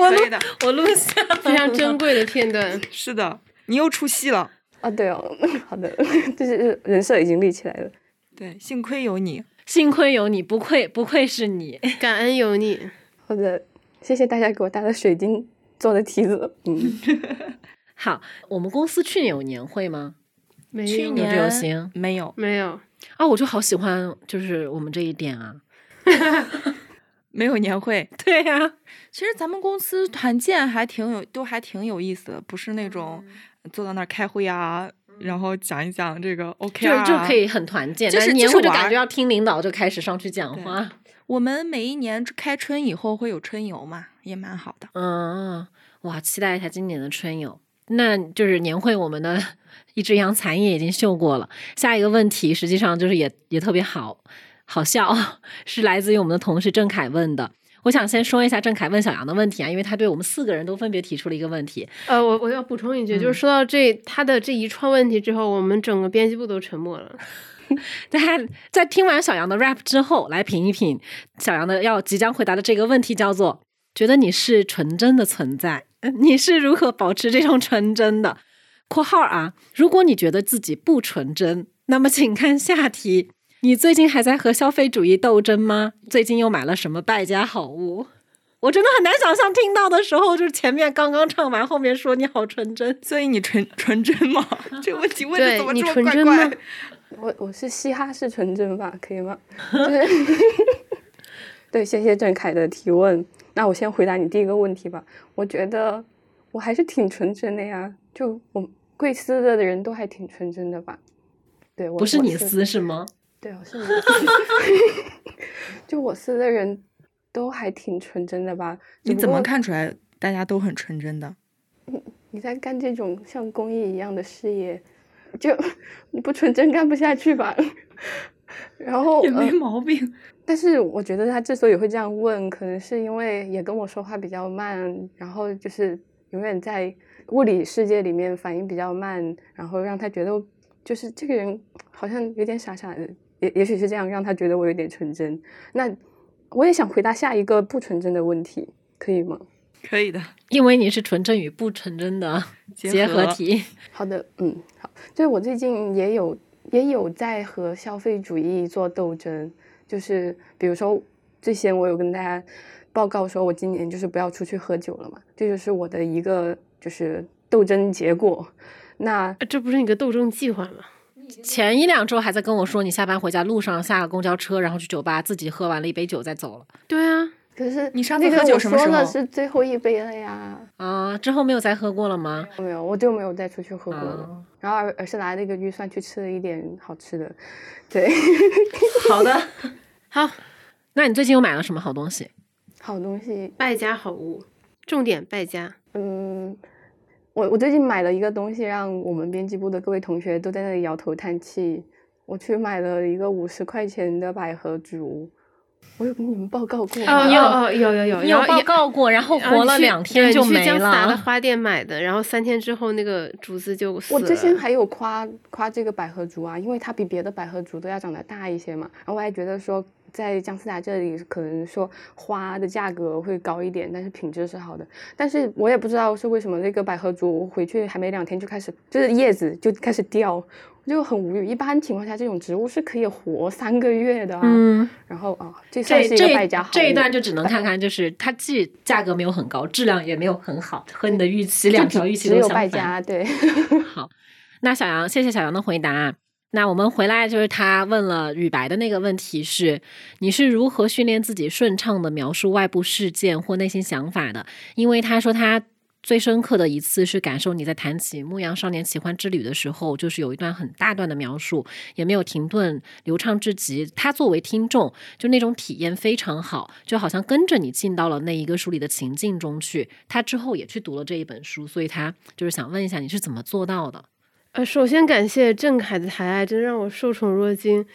[SPEAKER 3] 我录
[SPEAKER 4] 可以的，
[SPEAKER 3] 我录下
[SPEAKER 2] 非常珍贵的片段。
[SPEAKER 4] 是的，你又出戏了。
[SPEAKER 5] 啊，对哦，[laughs] 好的，就是人设已经立起来了。
[SPEAKER 4] 对，幸亏有你。
[SPEAKER 3] 幸亏有你，不愧不愧是你。
[SPEAKER 2] 感恩有你。
[SPEAKER 5] 好的，谢谢大家给我带的水晶做的梯子。嗯，[laughs]
[SPEAKER 3] 好，我们公司去年有年会吗？
[SPEAKER 2] 没有
[SPEAKER 4] 去年
[SPEAKER 3] 有行
[SPEAKER 4] 没有，
[SPEAKER 2] 没有，
[SPEAKER 3] 啊，我就好喜欢，就是我们这一点啊。[laughs]
[SPEAKER 4] 没有年会。
[SPEAKER 3] 对呀、
[SPEAKER 4] 其实咱们公司团建还挺有，都还挺有意思的，不是那种坐到那儿开会啊，然后讲一讲这个 OK
[SPEAKER 3] 就
[SPEAKER 4] 啊，
[SPEAKER 3] 就可以很团建，
[SPEAKER 4] 就是
[SPEAKER 3] 年会就感觉要听领导就开始上去讲话。
[SPEAKER 4] 我们每一年开春以后会有春游嘛，也蛮好的。
[SPEAKER 3] 嗯，哇，期待一下今年的春游。那就是年会，我们的一只羊残叶已经秀过了。下一个问题实际上就是也也特别好好笑，是来自于我们的同事郑凯问的。我想先说一下郑凯问小杨的问题啊，因为他对我们四个人都分别提出了一个问题。
[SPEAKER 2] 呃，我我要补充一句，就是说到这他的这一串问题之后，我们整个编辑部都沉默了。[laughs]
[SPEAKER 3] 大家在听完小杨的 rap 之后，来品一品小杨的要即将回答的这个问题，叫做“觉得你是纯真的存在，你是如何保持这种纯真的？”（括号啊，如果你觉得自己不纯真，那么请看下题：你最近还在和消费主义斗争吗？最近又买了什么败家好物？我真的很难想象听到的时候，就是前面刚刚唱完，后面说你好纯真。
[SPEAKER 4] 所以你纯纯真吗？[laughs] 这个问题问的怎么这么怪怪
[SPEAKER 2] 吗？[laughs]
[SPEAKER 5] 我我是嘻哈式纯真吧，可以吗？就 [laughs] 是对，谢谢郑恺的提问。那我先回答你第一个问题吧。我觉得我还是挺纯真的呀，就我贵司的人都还挺纯真的吧。对，我
[SPEAKER 3] 不是你
[SPEAKER 5] 我是
[SPEAKER 3] 撕是吗？
[SPEAKER 5] 对，我是 [laughs] 就我司的人都还挺纯真的吧？
[SPEAKER 4] 你怎么看出来大家都很纯真的？
[SPEAKER 5] 你 [laughs] 你在干这种像公益一样的事业，就你 [laughs] 不纯真干不下去吧？然后
[SPEAKER 4] 也没
[SPEAKER 5] 呃
[SPEAKER 4] 毛病。
[SPEAKER 5] 但是我觉得他之所以会这样问，可能是因为也跟我说话比较慢，然后就是永远在物理世界里面反应比较慢，然后让他觉得就是这个人好像有点傻傻的，也也许是这样让他觉得我有点纯真。那我也想回答下一个不纯真的问题，可以吗？
[SPEAKER 4] 可以的，
[SPEAKER 3] 因为你是纯真与不纯真的
[SPEAKER 4] 结 [laughs]
[SPEAKER 3] 结合
[SPEAKER 4] 合
[SPEAKER 3] 体。[laughs]
[SPEAKER 5] 好的，嗯，好，就是我最近也有也有在和消费主义做斗争，就是比如说最先我有跟大家报告说，我今年就是不要出去喝酒了嘛，这就是我的一个就是斗争结果。那
[SPEAKER 2] 呃这不是你个斗争计划吗？
[SPEAKER 3] 前一两周还在跟我说，你下班回家路上下了公交车，然后去酒吧自己喝完了一杯酒再走了。
[SPEAKER 2] 对啊，
[SPEAKER 5] 可是
[SPEAKER 4] 你上次喝酒什么时候
[SPEAKER 5] 说了是最后一杯了呀，
[SPEAKER 3] 啊，之后没有再喝过了吗？
[SPEAKER 5] 没有，我就没有再出去喝过了。
[SPEAKER 3] 啊
[SPEAKER 5] 然后而而是拿那个预算去吃了一点好吃的，对，[laughs]
[SPEAKER 3] 好的，[laughs]
[SPEAKER 2] 好，
[SPEAKER 3] 那你最近又买了什么好东西？
[SPEAKER 5] 好东西
[SPEAKER 2] 败家好物，重点败家。
[SPEAKER 5] 嗯，我我最近买了一个东西，让我们编辑部的各位同学都在那里摇头叹气。我去买了一个五十块钱的百合竹，我有跟你们报告过吗？
[SPEAKER 2] 哦，
[SPEAKER 3] 有
[SPEAKER 2] 哦，有有有，
[SPEAKER 3] 你有报告过，然后活了两天
[SPEAKER 2] 对
[SPEAKER 3] 就没
[SPEAKER 2] 了去江斯达的。花店买的，然后三天之后那个竹子就死
[SPEAKER 5] 我之前还有夸夸这个百合竹啊，因为它比别的百合竹都要长得大一些嘛。然后我还觉得说，在姜思达这里可能说花的价格会高一点，但是品质是好的。但是我也不知道是为什么那个百合竹回去还没两天就开始，就是叶子就开始掉，我就很无语。一般情况下，这种植物是可以活三个月的啊。
[SPEAKER 3] 嗯，
[SPEAKER 5] 然后啊，这算
[SPEAKER 3] 这
[SPEAKER 5] 是一个败家好
[SPEAKER 3] 这这一段就只能看看，就是它既价格没有很高，质量也没有很好，和你的预期两条预期
[SPEAKER 5] 只有
[SPEAKER 3] 都相反。
[SPEAKER 5] 败家，对。[laughs]
[SPEAKER 3] 好，那小杨，谢谢小杨的回答。那我们回来就是他问了雨白的那个问题是：你是如何训练自己顺畅的描述外部事件或内心想法的？因为他说他最深刻的一次是感受你在谈起《牧羊少年奇幻之旅》的时候，就是有一段很大段的描述，也没有停顿，流畅至极。他作为听众，就那种体验非常好，就好像跟着你进到了那一个书里的情境中去。他之后也去读了这一本书，所以他就是想问一下你是怎么做到的？
[SPEAKER 2] 呃，首先感谢郑恺的抬爱，真的让我受宠若惊。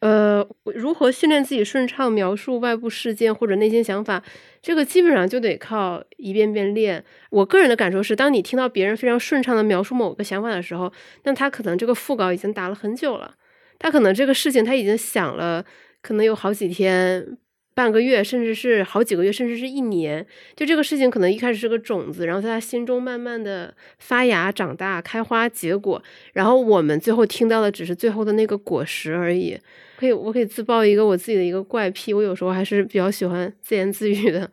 [SPEAKER 2] 呃，如何训练自己顺畅描述外部事件或者内心想法，这个基本上就得靠一遍遍练。我个人的感受是，当你听到别人非常顺畅的描述某个想法的时候，那他可能这个副稿已经打了很久了，他可能这个事情他已经想了，可能有好几天。半个月，甚至是好几个月，甚至是一年，就这个事情可能一开始是个种子，然后在他心中慢慢的发芽、长大、开花、结果，然后我们最后听到的只是最后的那个果实而已。可以，我可以自曝一个我自己的一个怪癖，我有时候还是比较喜欢自言自语的。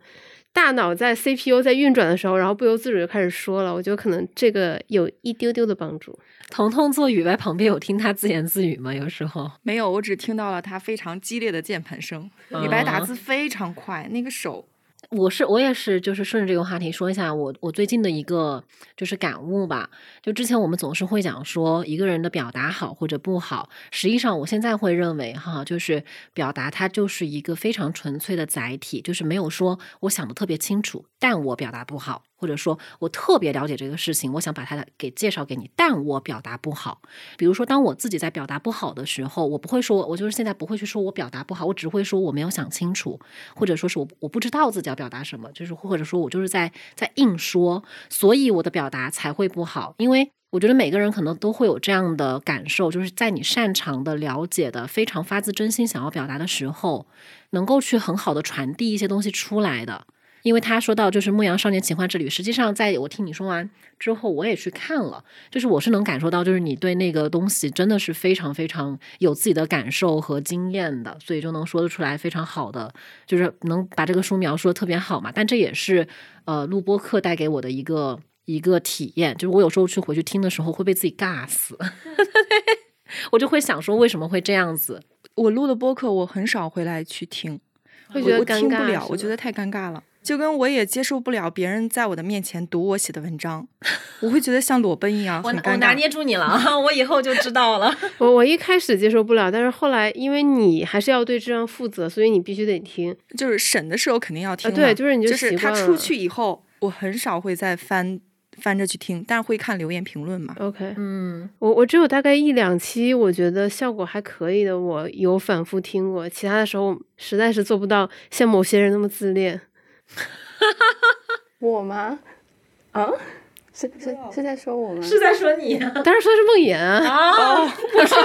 [SPEAKER 2] 大脑在 CPU 在运转的时候，然后不由自主就开始说了，我觉得可能这个有一丢丢的帮助。
[SPEAKER 3] 彤彤坐雨白旁边有听他自言自语吗？有时候
[SPEAKER 4] 没有，我只听到了他非常激烈的键盘声。李白打
[SPEAKER 3] 嗯
[SPEAKER 4] 字非常快，那个手
[SPEAKER 3] 我是我也是，就是顺着这个话题说一下我我最近的一个就是感悟吧。就之前我们总是会讲说一个人的表达好或者不好，实际上我现在会认为哈，就是表达它就是一个非常纯粹的载体，就是没有说我想的特别清楚，但我表达不好，或者说我特别了解这个事情，我想把它给介绍给你，但我表达不好。比如说，当我自己在表达不好的时候，我不会说，我就是现在不会去说我表达不好，我只会说我没有想清楚，或者说是我我不知道自己要表达什么，就是或者说我就是在在硬说，所以我的表达才会不好。因为我觉得每个人可能都会有这样的感受，就是在你擅长的、了解的、非常发自真心想要表达的时候，能够去很好的传递一些东西出来的。因为他说到就是《牧羊少年奇幻之旅》，实际上在我听你说完之后，我也去看了，就是我是能感受到，就是你对那个东西真的是非常非常有自己的感受和经验的，所以就能说得出来非常好的，就是能把这个书描述的特别好嘛。但这也是呃录播课带给我的一个一个体验，就是我有时候去回去听的时候会被自己尬死，[laughs] 我就会想说为什么会这样子。
[SPEAKER 4] 我录的播客，我很少回来去听，
[SPEAKER 2] 会觉得
[SPEAKER 4] 我我听不了，
[SPEAKER 2] 尴尬是吗
[SPEAKER 4] 我觉得太尴尬了。就跟我也接受不了别人在我的面前读我写的文章，我会觉得像裸奔一样，[laughs] 我我拿捏。
[SPEAKER 3] 住你了啊！[laughs] 我以后就知道了。[laughs]
[SPEAKER 2] 我我一开始接受不了，但是后来因为你还是要对质量负责，所以你必须得听。
[SPEAKER 4] 就是审的时候肯定要听
[SPEAKER 2] 啊、对就是你就
[SPEAKER 4] 就是他出去以后，我很少会再翻翻着去听，但是会看留言评论嘛。
[SPEAKER 2] OK，
[SPEAKER 3] 嗯，
[SPEAKER 2] 我我只有大概一两期，我觉得效果还可以的，我有反复听过，其他的时候实在是做不到像某些人那么自恋。[laughs]
[SPEAKER 5] 我吗？啊？是是是在说我吗？
[SPEAKER 3] 是在说你啊！
[SPEAKER 2] 当然说的是梦魇啊，[laughs]
[SPEAKER 5] 我说，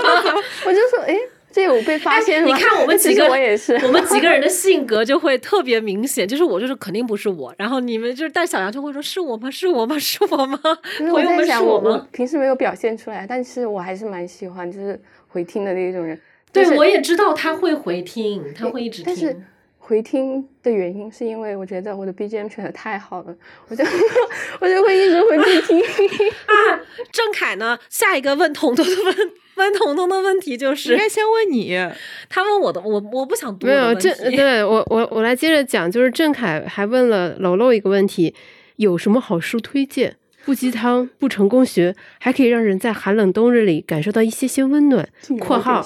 [SPEAKER 5] 我就说，哎，这有被发现吗？
[SPEAKER 3] 你看我们 [laughs] 几个
[SPEAKER 5] 我也是，
[SPEAKER 3] 我们几个人的性格就会特别明显，就是我就是肯定不是我，然后你们就是，但小杨就会说是我吗？是我吗？是我吗？
[SPEAKER 5] 就是我
[SPEAKER 3] 朋友们是
[SPEAKER 5] 在想，我？平时没有表现出来，但是我还是蛮喜欢就是回听的那种人。
[SPEAKER 3] 对
[SPEAKER 5] 就，是
[SPEAKER 3] 我也知道他会回听，他会一直
[SPEAKER 5] 但是
[SPEAKER 3] 听。
[SPEAKER 5] 回听的原因是因为我觉得我的 BGM 选的太好了，我就 [laughs] 我就会一直回去听。
[SPEAKER 3] 啊，郑凯呢？下一个问彤彤的问问彤彤的问题就是
[SPEAKER 4] 应
[SPEAKER 3] 是，
[SPEAKER 4] 该先问你，
[SPEAKER 3] 他问我的，我我不想读
[SPEAKER 2] 没有。郑对我我我来接着讲，就是郑凯还问了楼楼一个问题，有什么好书推荐？不鸡汤，不成功学，还可以让人在寒冷冬日里感受到一些些温暖。（括号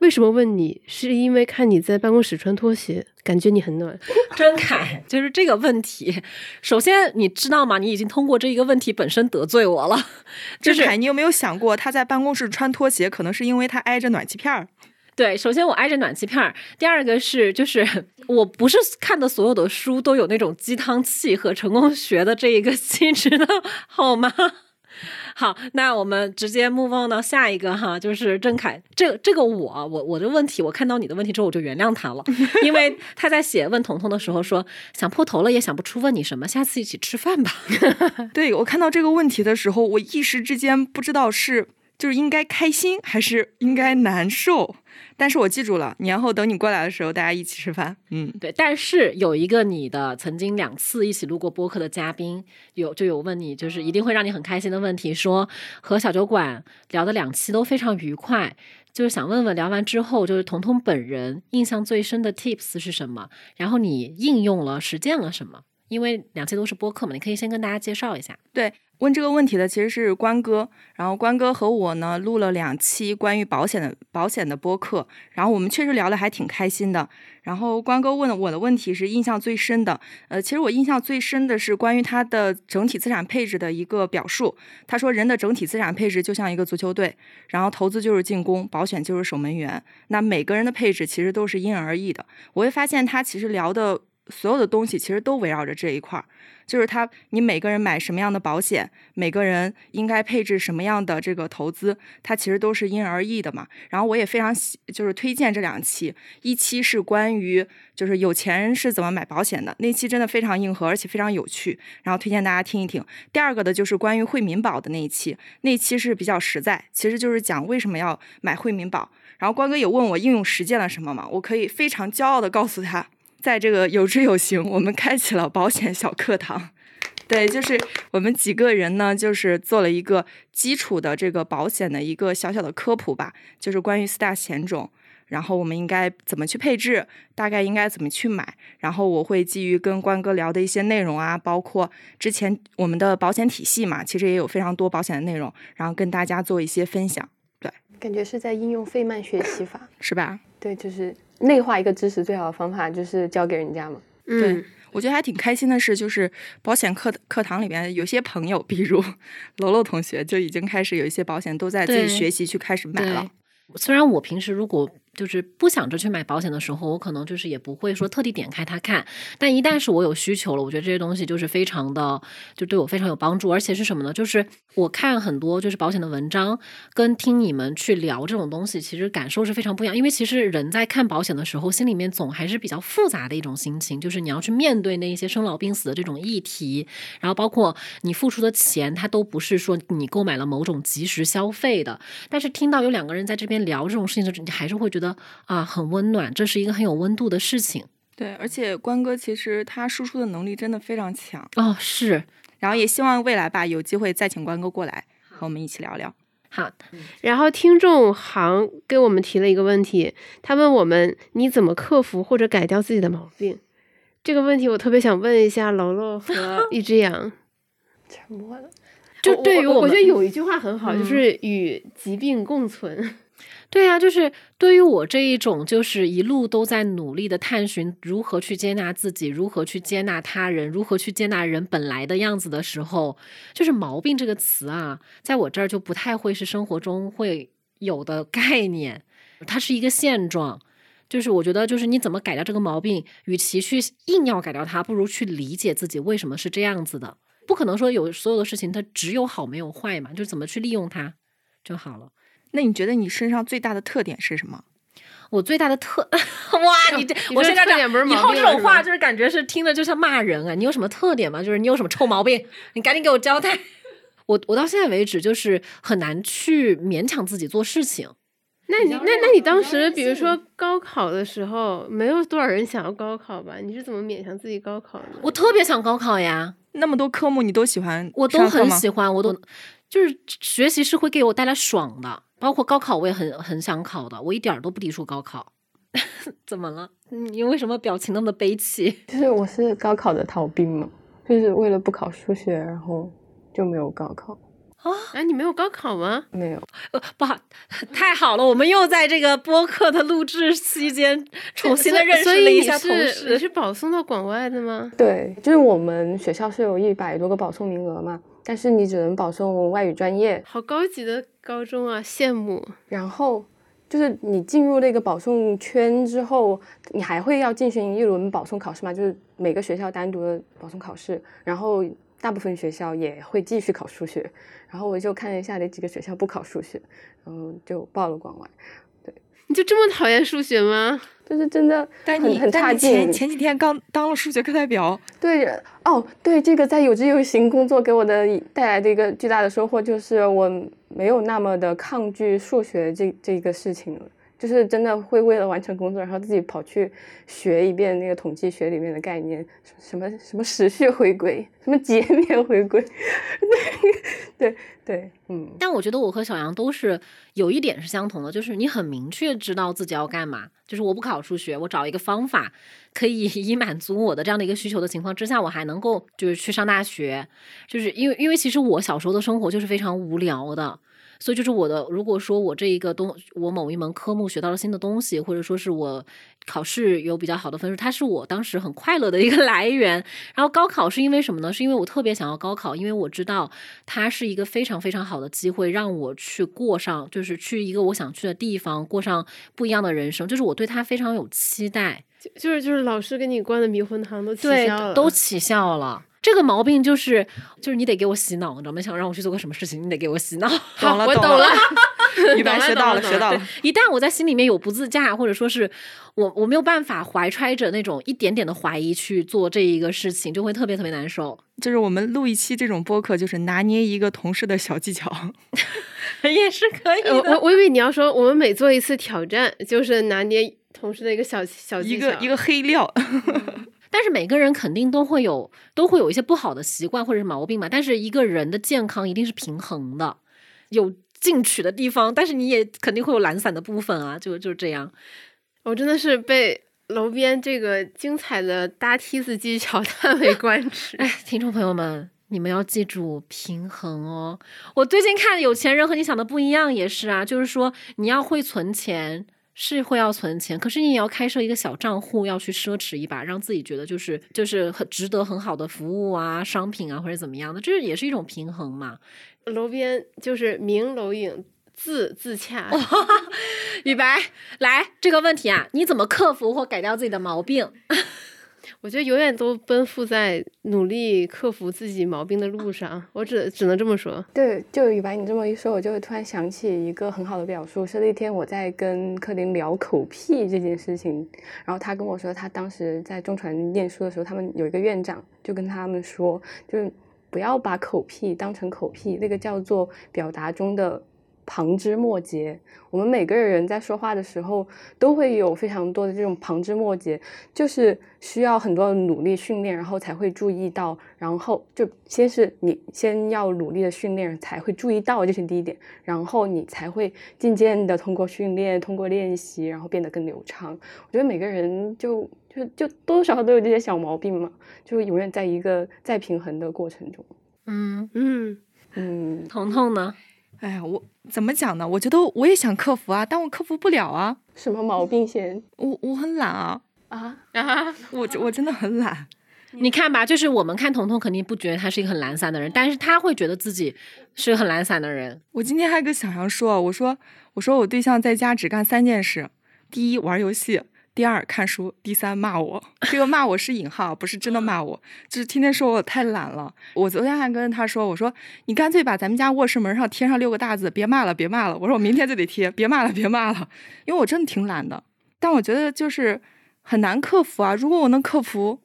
[SPEAKER 2] 为什么问你？是因为看你在办公室穿拖鞋，感觉你很暖。[laughs]
[SPEAKER 3] 郑恺就是这个问题。首先，你知道吗？你已经通过这一个问题本身得罪我了，[laughs] 就是
[SPEAKER 4] 郑恺，你有没有想过，他在办公室穿拖鞋，可能是因为他挨着暖气片儿？
[SPEAKER 3] 对，首先我挨着暖气片儿，第二个是就是 [laughs] 我不是看的所有的书都有那种鸡汤气和成功学的这一个 [laughs] 气质的，好吗？[laughs] 好，那我们直接 move on 到下一个哈，就是郑恺。这这个我我我的问题，我看到你的问题之后，我就原谅他了，因为他在写问彤彤的时候说，想破头了也想不出问你什么，下次一起吃饭吧。
[SPEAKER 4] 对我看到这个问题的时候，我一时之间不知道是就是应该开心还是应该难受。但是我记住了，年后等你过来的时候，大家一起吃饭。嗯，
[SPEAKER 3] 对，但是有一个你的曾经两次一起录过播客的嘉宾，有就有问你，就是一定会让你很开心的问题，说和小酒馆聊的两期都非常愉快，就是想问问聊完之后，就是彤彤本人印象最深的 tips 是什么？然后你应用了、实践了什么？因为两期都是播客嘛，你可以先跟大家介绍一下。
[SPEAKER 4] 对，问这个问题的其实是关哥，然后关哥和我呢录了两期关于保险的保险的播客，然后我们确实聊得还挺开心的。然后关哥问我的问题是印象最深的，呃，其实我印象最深的是关于他的整体资产配置的一个表述。他说，人的整体资产配置就像一个足球队，然后投资就是进攻，保险就是守门员。那每个人的配置其实都是因人而异的。我会发现他其实聊的所有的东西其实都围绕着这一块儿。就是他，你每个人买什么样的保险，每个人应该配置什么样的这个投资，它其实都是因人而异的嘛。然后我也非常喜，就是推荐这两期，一期是关于就是有钱人是怎么买保险的，那期真的非常硬核，而且非常有趣，然后推荐大家听一听。第二个的就是关于惠民保的那一期，那期是比较实在，其实就是讲为什么要买惠民保。然后关哥也问我应用实践了什么嘛，我可以非常骄傲的告诉他。在这个有知有行，我们开启了保险小课堂。对，就是我们几个人呢，就是做了一个基础的这个保险的一个小小的科普吧，就是关于四大险种，然后我们应该怎么去配置，大概应该怎么去买，然后我会基于跟关哥聊的一些内容啊，包括之前我们的保险体系嘛，其实也有非常多保险的内容，然后跟大家做一些分享，
[SPEAKER 5] 感觉是在应用费曼学习法。[coughs]
[SPEAKER 4] 是吧？
[SPEAKER 5] 对，就是内化一个知识最好的方法就是教给人家嘛。
[SPEAKER 2] 嗯，
[SPEAKER 4] 我觉得还挺开心的是，就是保险课课堂里边有些朋友，比如楼楼同学，就已经开始有一些保险都在自己学习去开始买了。
[SPEAKER 3] 虽然我平时如果就是不想着去买保险的时候，我可能就是也不会说特地点开它看，但一旦是我有需求了，我觉得这些东西就是非常的，就对我非常有帮助。而且是什么呢？就是我看很多就是保险的文章，跟听你们去聊这种东西，其实感受是非常不一样。因为其实人在看保险的时候，心里面总还是比较复杂的一种心情，就是你要去面对那一些生老病死的这种议题，然后包括你付出的钱，它都不是说你购买了某种即时消费的。但是听到有两个人在这边聊这种事情的时候，你还是会觉得啊很温暖，这是一个很有温度的事情
[SPEAKER 4] 对，而且关哥其实他输出的能力真的非常强，
[SPEAKER 3] 哦。是
[SPEAKER 4] 然后也希望未来吧有机会再请关哥过来和我们一起聊聊。
[SPEAKER 3] 好，
[SPEAKER 2] 然后听众行给我们提了一个问题，他问我们你怎么克服或者改掉自己的毛病？这个问题我特别想问一下楼楼和 [laughs] 一只羊。
[SPEAKER 5] 沉默了。
[SPEAKER 3] 就
[SPEAKER 2] 我我我
[SPEAKER 3] 对于我们
[SPEAKER 2] 觉得有一句话很好，就
[SPEAKER 3] 嗯
[SPEAKER 2] 是与疾病共存。
[SPEAKER 3] 对呀、就是对于我这一种，就是一路都在努力的探寻如何去接纳自己，如何去接纳他人，如何去接纳人本来的样子的时候，就是“毛病”这个词啊，在我这儿就不太会是生活中会有的概念，它是一个现状。就是我觉得，就是你怎么改掉这个毛病，与其去硬要改掉它，不如去理解自己为什么是这样子的。不可能说有所有的事情它只有好没有坏嘛，就怎么去利用它就好了。
[SPEAKER 4] 那你觉得你身上最大的特点是什么？
[SPEAKER 3] 我最大的特 [laughs] 哇，你这我现在
[SPEAKER 2] 特点不是
[SPEAKER 3] 以后这种话就是感觉是听着就像骂人啊！你有什么特点吗？就是你有什么臭毛病？你赶紧给我交代。[laughs] 我我到现在为止就是很难去勉强自己做事情。
[SPEAKER 2] 那你那那你当时比如说高考的时候，没有多少人想要高考吧？你是怎么勉强自己高考的？
[SPEAKER 3] 我特别想高考呀，
[SPEAKER 4] 那么多科目你都喜欢
[SPEAKER 3] 我都很喜欢，我都就是学习是会给我带来爽的，包括高考我也很很想考的，我一点都不抵触高考。[laughs] 怎么了？你为什么表情那么悲戚？
[SPEAKER 5] 就是我是高考的逃兵嘛，就是为了不考数学，然后就没有高考，
[SPEAKER 2] 啊，你没有高考吗？
[SPEAKER 5] 没有。
[SPEAKER 3] 呃，不好，太好了，我们又在这个播客的录制期间重新的认识了一下同
[SPEAKER 2] 是你
[SPEAKER 3] 事。
[SPEAKER 2] 是保送到广外的吗？
[SPEAKER 5] 对，就是我们学校是有一百多个保送名额嘛，但是你只能保送外语专业，
[SPEAKER 2] 好高级的高中啊，羡慕。
[SPEAKER 5] 然后就是你进入那个保送圈之后，你还会要进行一轮保送考试嘛？就是每个学校单独的保送考试，然后大部分学校也会继续考数学。然后我就看了一下哪几个学校不考数学，然后就报了广外。
[SPEAKER 2] 对你就这么讨厌数学吗？
[SPEAKER 5] 就是真的
[SPEAKER 4] 但
[SPEAKER 5] 很很差劲。
[SPEAKER 4] 前几天刚当了数学课代表，
[SPEAKER 5] 对，哦，对，这个在有知有行工作给我的带来的一个巨大的收获，就是我没有那么的抗拒数学这这个事情了。就是真的会为了完成工作，然后自己跑去学一遍那个统计学里面的概念，什么什么时序回归，什么截面回归，[laughs] 对对，嗯，
[SPEAKER 3] 但我觉得我和小杨都是有一点是相同的，就是你很明确知道自己要干嘛。就是我不考数学，我找一个方法可以 [laughs] 以满足我的这样的一个需求的情况之下，我还能够就是去上大学。就是因为因为其实我小时候的生活就是非常无聊的。所以就是我的，如果说我这一个东，我某一门科目学到了新的东西，或者说是我考试有比较好的分数，它是我当时很快乐的一个 [laughs] 来源。然后高考是因为什么呢？是因为我特别想要高考，因为我知道它是一个非常非常好的机会，让我去过上，就是去一个我想去的地方，过上不一样的人生。就是我对它非常有期待，
[SPEAKER 2] 就就是就是老师给你灌的迷魂汤都起
[SPEAKER 3] 对
[SPEAKER 2] 效了，，
[SPEAKER 3] 都起效了。这个毛病就是，就是你得给我洗脑，你知道吗？想让我去做个什么事情，你得给我洗脑。[laughs]
[SPEAKER 4] 好了
[SPEAKER 2] 我懂了。
[SPEAKER 4] 语白学到了，学到了。
[SPEAKER 3] 一旦我在心里面有不自驾，或者说是我我没有办法怀揣着那种一点点的怀疑去做这一个事情，就会特别特别难受。
[SPEAKER 4] 就是我们录一期这种播客，就是拿捏一个同事的小技巧。[laughs]
[SPEAKER 3] 也是可以
[SPEAKER 2] 的我我我以为你要说，我们每做一次挑战，就是拿捏同事的一个小小技巧，
[SPEAKER 4] 一个一个黑料，[laughs]
[SPEAKER 3] 但是每个人肯定都会有都会有一些不好的习惯或者是毛病嘛。但是一个人的健康一定是平衡的，有进取的地方，但是你也肯定会有懒散的部分啊，就就这样。
[SPEAKER 2] 我真的是被楼边这个精彩的搭梯子技巧 [laughs] 叹为观止。
[SPEAKER 3] 哎，听众朋友们，你们要记住平衡哦。我最近看《有钱人和你想的不一样》也是啊，就是说你要会存钱，是会要存钱，可是你也要开设一个小账户，要去奢侈一把，让自己觉得就是就是很值得很好的服务啊、商品啊或者怎么样的，这也是一种平衡嘛。
[SPEAKER 2] 楼边就是明楼影，自自洽。[laughs]
[SPEAKER 3] 雨白，来这个问题啊，你怎么克服或改掉自己的毛病？
[SPEAKER 2] 我觉得永远都奔赴在努力克服自己毛病的路上，我只只能这么说。
[SPEAKER 5] 对，就雨白你这么一说，我就会突然想起一个很好的表述，是那天我在跟柯林聊口癖这件事情，然后他跟我说，他当时在中传念书的时候，他们有一个院长就跟他们说，就是不要把口癖当成口癖，那个叫做表达中的。旁枝末节，我们每个人在说话的时候都会有非常多的这种旁枝末节，就是需要很多的努力训练，然后才会注意到，然后就先是你先要努力的训练才会注意到，这是第一点，然后你才会渐渐的通过训练、通过练习，然后变得更流畅。我觉得每个人就就就多多少少都有这些小毛病嘛，就永远在一个再平衡的过程中。
[SPEAKER 3] 嗯
[SPEAKER 2] 嗯
[SPEAKER 5] 嗯，
[SPEAKER 3] 彤彤呢？
[SPEAKER 4] 哎呀，我怎么讲呢？我觉得我也想克服啊，但我克服不了啊。
[SPEAKER 5] 什么毛病先？
[SPEAKER 4] 我我很懒啊
[SPEAKER 5] 啊
[SPEAKER 2] 啊！[laughs]
[SPEAKER 4] 我我真的很懒。
[SPEAKER 3] 你看吧，就是我们看彤彤肯定不觉得他是一个很懒散的人，但是他会觉得自己是个很懒散的人。
[SPEAKER 4] 我今天还跟小杨说，我说我说我对象在家只干三件事：第一，玩游戏。第二看书，第三骂我。这个骂我是引号，不是真的骂我，就是天天说我太懒了。我昨天还跟他说，我说你干脆把咱们家卧室门上贴上六个大字，别骂了，别骂了。我说我明天就得贴，别骂了，别骂了，因为我真的挺懒的。但我觉得就是很难克服啊。如果我能克服，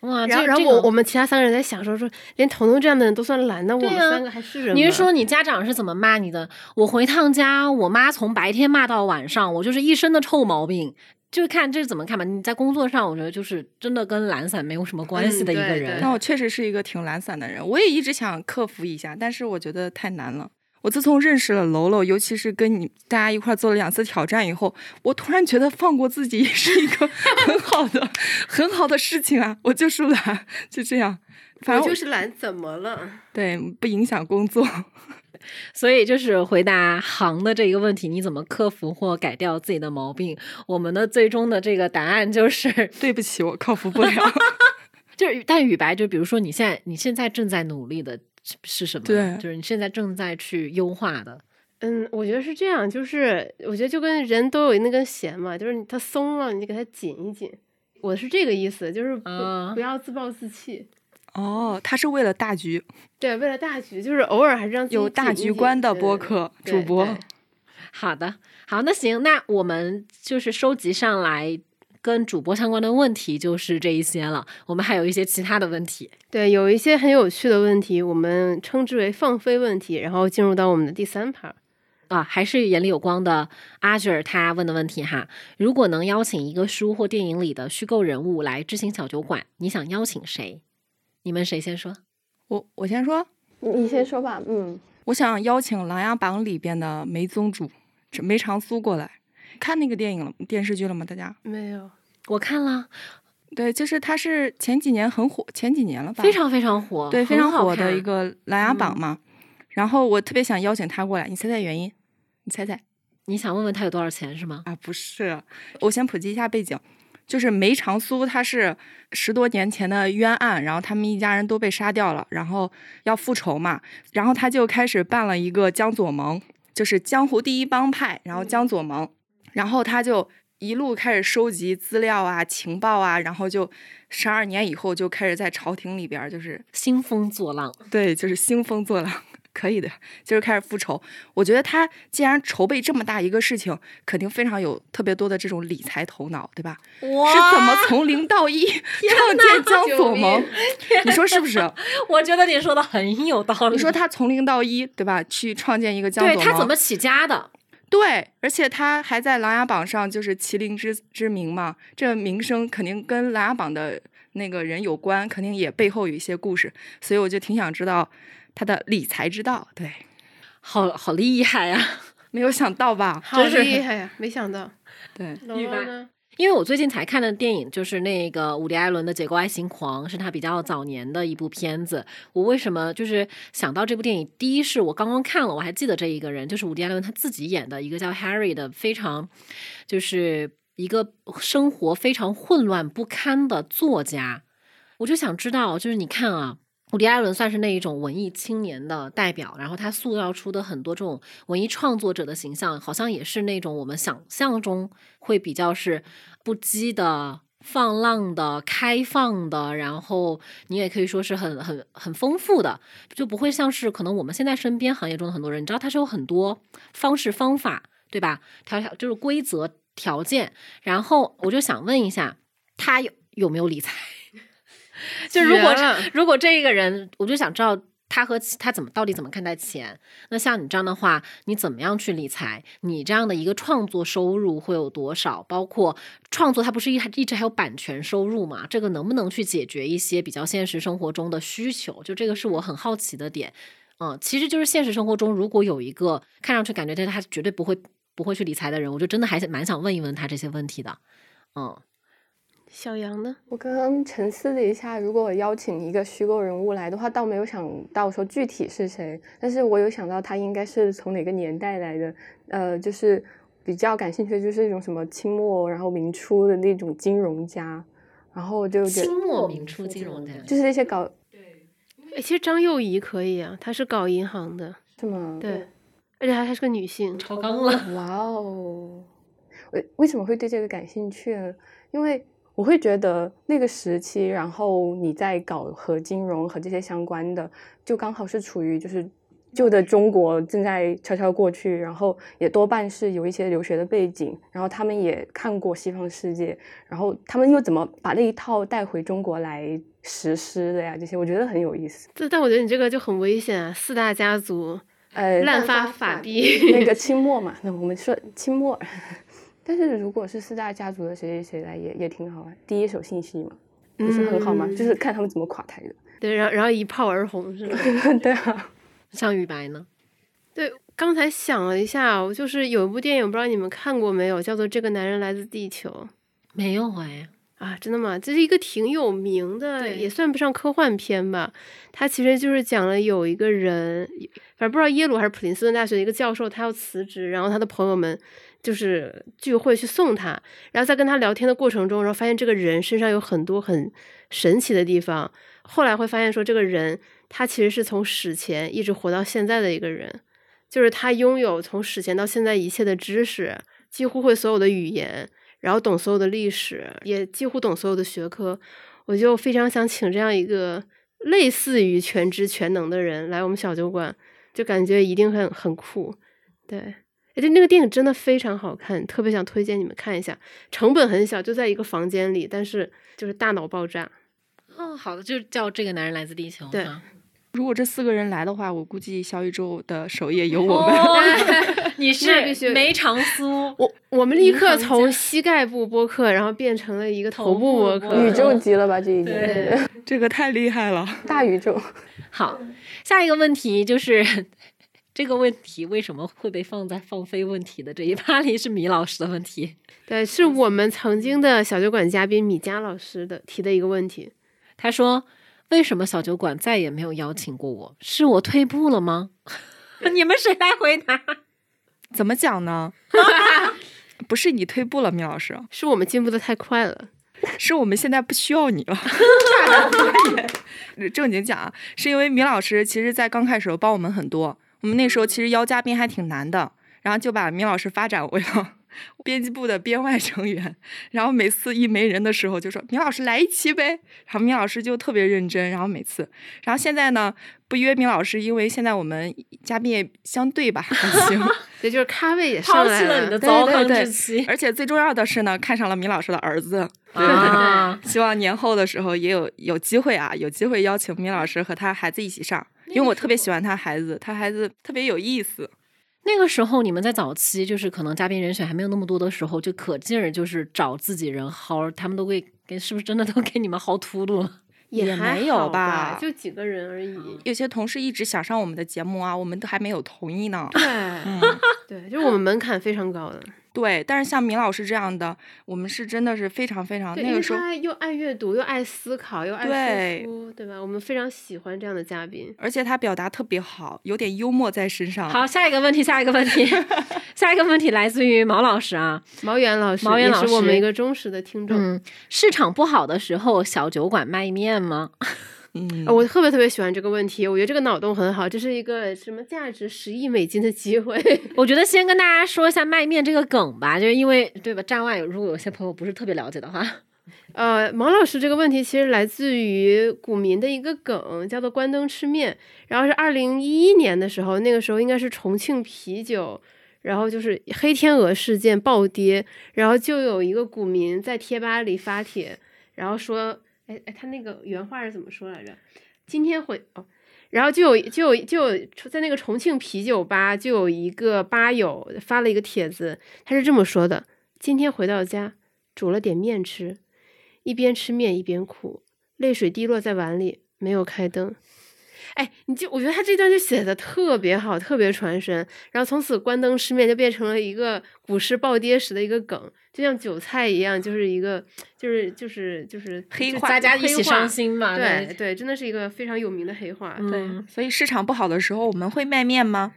[SPEAKER 3] 哇，
[SPEAKER 2] 然后然后我我们其他三个人在想说说，连彤彤这样的人都算懒，那我们三个还是人？
[SPEAKER 3] 你是说你家长是怎么骂你的？我回趟家，我妈从白天骂到晚上，我就是一身的臭毛病。就是看这怎么看吧。你在工作上，我觉得就是真的跟懒散没有什么关系的一个人。
[SPEAKER 4] 那我确实是一个挺懒散的人，我也一直想克服一下，但是我觉得太难了。我自从认识了楼楼，尤其是跟你大家一块做了两次挑战以后，我突然觉得放过自己也是一个 [laughs] 很好的、很好的事情啊。我就是懒，就这样。反正
[SPEAKER 2] 就是懒，怎么了？
[SPEAKER 4] 对，不影响工作。[laughs]
[SPEAKER 3] 所以就是回答行的这一个问题，你怎么克服或改掉自己的毛病？我们的最终的这个答案就是 [laughs]
[SPEAKER 4] 对不起，我克服不了。
[SPEAKER 3] 就是但雨白，就比如说你现在你现在正在努力的是什么？
[SPEAKER 4] 对，
[SPEAKER 3] 就是你现在正在去优化的。
[SPEAKER 2] 嗯，我觉得是这样，就是我觉得就跟人都有那根弦嘛，就是你它松了，你就给它紧一紧。我是这个意思，就是不不要自暴自弃。
[SPEAKER 4] 哦，他是为了大局，
[SPEAKER 2] 对，为了大局，就是偶尔还是让
[SPEAKER 4] 有大局观的播客主播。
[SPEAKER 3] 好的，好，那行，那我们就是收集上来跟主播相关的问题就是这一些了。我们还有一些其他的问题，
[SPEAKER 2] 对，有一些很有趣的问题，我们称之为放飞问题，然后进入到我们的第三盘
[SPEAKER 3] 啊，还是眼里有光的阿 Sir 他问的问题哈。如果能邀请一个书或电影里的虚构人物来知行小酒馆，你想邀请谁？你们谁先说？
[SPEAKER 4] 我我先说，
[SPEAKER 5] 你先说吧。嗯，
[SPEAKER 4] 我想邀请《琅琊榜》里边的梅宗主梅长苏过来看那个电影了电视剧了吗？大家
[SPEAKER 2] 没有？
[SPEAKER 3] 我看了。
[SPEAKER 4] 对，就是他是前几年很火，前几年了吧？
[SPEAKER 3] 非常非常火，
[SPEAKER 4] 对，非常火的一个《琅琊榜》嘛。然后我特别想邀请他过来，你猜猜原因？你猜猜？
[SPEAKER 3] 你想问问他有多少钱是吗？
[SPEAKER 4] 啊，不是，我先普及一下背景。就是梅长苏，他是十多年前的冤案，然后他们一家人都被杀掉了，然后要复仇嘛，然后他就开始办了一个江左盟，就是江湖第一帮派，然后江左盟，然后他就一路开始收集资料啊、情报啊，然后就十二年以后就开始在朝廷里边就是
[SPEAKER 3] 兴风作浪，
[SPEAKER 4] 对，就是兴风作浪。[laughs] 可以的，就是开始复仇。我觉得他既然筹备这么大一个事情，肯定非常有特别多的这种理财头脑，对吧？
[SPEAKER 3] 哇！
[SPEAKER 4] 是怎么从零到一创建江左盟？你说是不是？[laughs]
[SPEAKER 3] 我觉得你说的很有道理。
[SPEAKER 4] 你说他从零到一，对吧？去创建一个江左盟，
[SPEAKER 3] 对他怎么起家的？
[SPEAKER 4] 对，而且他还在琅琊榜上就是麒麟之之名嘛，这名声肯定跟琅琊榜的那个人有关，肯定也背后有一些故事，所以我就挺想知道。他的理财之道，对，
[SPEAKER 3] 好好厉害呀！
[SPEAKER 4] 没有想到吧？
[SPEAKER 2] 好厉害呀！没想到，
[SPEAKER 4] 对，
[SPEAKER 2] 一般呢？
[SPEAKER 3] 因为我最近才看的电影就是那个伍迪·艾伦的《结构爱情狂》，是他比较早年的一部片子。我为什么就是想到这部电影？第一是我刚刚看了，我还记得这一个人，就是伍迪·艾伦他自己演的一个叫 Harry 的，非常就是一个生活非常混乱不堪的作家。我就想知道，就是你看啊。伍迪·艾伦算是那一种文艺青年的代表，然后他塑造出的很多这种文艺创作者的形象，好像也是那种我们想象中会比较是不羁的、放浪的、开放的，然后你也可以说是很很很丰富的，就不会像是可能我们现在身边行业中的很多人，你知道他是有很多方式方法，对吧？条条就是规则条件，然后我就想问一下，他有有没有理财？[laughs] 就如果如果这个人，我就想知道他和他怎么到底怎么看待钱。那像你这样的话，你怎么样去理财？你这样的一个创作收入会有多少？包括创作，它不是一一直还有版权收入嘛？这个能不能去解决一些比较现实生活中的需求？就这个是我很好奇的点。嗯，其实就是现实生活中，如果有一个看上去感觉他他绝对不会不会去理财的人，我就真的还蛮想问一问他这些问题的。嗯，
[SPEAKER 2] 小杨呢？
[SPEAKER 5] 我刚刚沉思了一下，如果我邀请一个虚构人物来的话，倒没有想到说具体是谁，但是我有想到他应该是从哪个年代来的，呃，就是比较感兴趣的就是一种什么清末然后明初的那种金融家，然后就
[SPEAKER 3] 清末明初金融家
[SPEAKER 5] 就是那些搞
[SPEAKER 2] 哎，其实张幼仪可以啊，她是搞银行的，
[SPEAKER 5] 是吗？
[SPEAKER 2] 对，而且她还是个女性。
[SPEAKER 3] 超纲了。
[SPEAKER 5] 哇哦，[laughs] 为为什么会对这个感兴趣呢？因为我会觉得那个时期，然后你在搞和金融和这些相关的，就刚好是处于就是旧的中国正在悄悄过去，然后也多半是有一些留学的背景，然后他们也看过西方世界，然后他们又怎么把那一套带回中国来实施的呀？这些我觉得很有意思。
[SPEAKER 2] 这但我觉得你这个就很危险啊！四大家族
[SPEAKER 5] 呃，
[SPEAKER 2] 滥发法币，
[SPEAKER 5] 那个 [laughs] 清末嘛，那我们说清末。但是如果是四大家族的谁谁谁来也也挺好啊，第一手信息嘛，不是很好吗？
[SPEAKER 2] 嗯
[SPEAKER 5] 就是看他们怎么垮台的。
[SPEAKER 2] 对，然后然后一炮而红是吧？[laughs]
[SPEAKER 5] 对啊，
[SPEAKER 3] 像雨白呢？
[SPEAKER 2] 对，刚才想了一下，我就是有一部电影，不知道你们看过没有，叫做《这个男人来自地球》
[SPEAKER 3] 没有哎，
[SPEAKER 2] 啊，真的吗？这是一个挺有名的，也算不上科幻片吧。它其实就是讲了有一个人，反正不知道耶鲁还是普林斯顿大学的一个教授，他要辞职，然后他的朋友们就是聚会去送他，然后在跟他聊天的过程中，然后发现这个人身上有很多很神奇的地方。后来会发现说，这个人他其实是从史前一直活到现在的一个人，就是他拥有从史前到现在一切的知识，几乎会所有的语言，然后懂所有的历史，也几乎懂所有的学科。我就非常想请这样一个类似于全知全能的人来我们小酒馆，就感觉一定很很酷。对，而且那个电影真的非常好看，特别想推荐你们看一下。成本很小，就在一个房间里，但是就是大脑爆炸。
[SPEAKER 3] 哦，好的，就叫这个男人来自地球。
[SPEAKER 2] 对
[SPEAKER 3] 啊
[SPEAKER 4] 如果这四个人来的话，我估计小宇宙的首页有我们。[laughs]
[SPEAKER 3] 哦，[laughs] 你 [laughs] 是梅长苏，
[SPEAKER 2] 我我们立刻从膝盖部播客，然后变成了一个头
[SPEAKER 3] 头部
[SPEAKER 2] 部播
[SPEAKER 3] 播
[SPEAKER 2] 客。
[SPEAKER 5] 宇宙级了吧？这已经
[SPEAKER 3] 对
[SPEAKER 4] 这个太厉害了。
[SPEAKER 5] 大宇宙。
[SPEAKER 3] 好，下一个问题就是这个问题为什么会被放在放飞问题的这一趴里？是米老师的问题。
[SPEAKER 2] 对，是我们曾经的小酒馆嘉宾米佳老师的提的一个问题。
[SPEAKER 3] 他说：“为什么小酒馆再也没有邀请过我？是我退步了吗？” [laughs] 你们谁来回答？
[SPEAKER 4] 怎么讲呢？[laughs] 不是你退步了，米老师，
[SPEAKER 2] 是我们进步的太快了。
[SPEAKER 4] 是我们现在不需要你了。[laughs] 正经讲啊，是因为米老师其实在刚开始时候帮我们很多，我们那时候其实邀嘉宾还挺难的，然后就把明老师发展为了 [laughs] 编辑部的编外成员，然后每次一没人的时候就说明老师来一期呗，然后明老师就特别认真，然后每次，然后现在呢不约明老师，因为现在我们嘉宾也相对吧还行，[laughs]
[SPEAKER 2] 也就是咖位也上来
[SPEAKER 3] 弃了你的
[SPEAKER 2] 对
[SPEAKER 3] 糟糠
[SPEAKER 2] 对对
[SPEAKER 3] 之妻
[SPEAKER 4] 而且最重要的是呢，看上了米老师的儿子。
[SPEAKER 3] 啊！[laughs]
[SPEAKER 4] 希望年后的时候也有有机会啊，有机会邀请米老师和他孩子一起上，因为我特别喜欢他孩子，他孩子特别有意思。
[SPEAKER 3] 那个时候你们在早期，就是可能嘉宾人选还没有那么多的时候，就可劲儿就是找自己人薅，他们都会给，是不是真的都给你们薅秃噜了？
[SPEAKER 4] 也没有吧
[SPEAKER 2] 就几个人而已。
[SPEAKER 4] 有些同事一直想上我们的节目啊，我们都还没有同意呢。
[SPEAKER 2] 对，[laughs] 对，就是我们门槛非常高的。
[SPEAKER 4] 对，但是像明老师这样的，我们是真的是非常非常那个时候，
[SPEAKER 2] 又爱阅读，又爱思考，又爱
[SPEAKER 4] 对
[SPEAKER 2] 输出，对吧？我们非常喜欢这样的嘉宾。
[SPEAKER 4] 而且他表达特别好，有点幽默在身上。
[SPEAKER 3] 好，下一个问题，下一个问题，[laughs] 下一个问题来自于毛老师啊。[laughs]
[SPEAKER 2] 毛远老师，
[SPEAKER 3] 毛远老
[SPEAKER 2] 师我们一个忠实的听众。
[SPEAKER 3] 嗯，市场不好的时候，小酒馆卖面吗？
[SPEAKER 4] 嗯
[SPEAKER 2] 呃，我特别特别喜欢这个问题，我觉得这个脑洞很好，这是一个什么价值十亿美金的机会。[laughs]
[SPEAKER 3] 我觉得先跟大家说一下卖面这个梗吧，就是因为对吧？站外如果有些朋友不是特别了解的话，[laughs]
[SPEAKER 2] 呃，毛老师这个问题其实来自于股民的一个梗，叫做“关灯吃面”。然后是二零一一年的时候，那个时候应该是重庆啤酒，然后就是黑天鹅事件暴跌，然后就有一个股民在贴吧里发帖，然后说，哎哎，他那个原话是怎么说来着？今天回哦。然后就有就有就有在那个重庆啤酒吧就有一个吧友发了一个帖子，他是这么说的：今天回到家，煮了点面吃，一边吃面一边哭，泪水滴落在碗里，没有开灯。哎，你就我觉得他这段就写的特别好，特别传神。然后从此关灯吃面就变成了一个股市暴跌时的一个梗，就像韭菜一样，就是一个就是就是就是
[SPEAKER 4] 黑化
[SPEAKER 3] 大家一起伤心嘛。
[SPEAKER 2] 对对，真的是一个非常有名的黑话。
[SPEAKER 3] 嗯
[SPEAKER 2] 对，
[SPEAKER 4] 所以市场不好的时候，我们会卖面吗？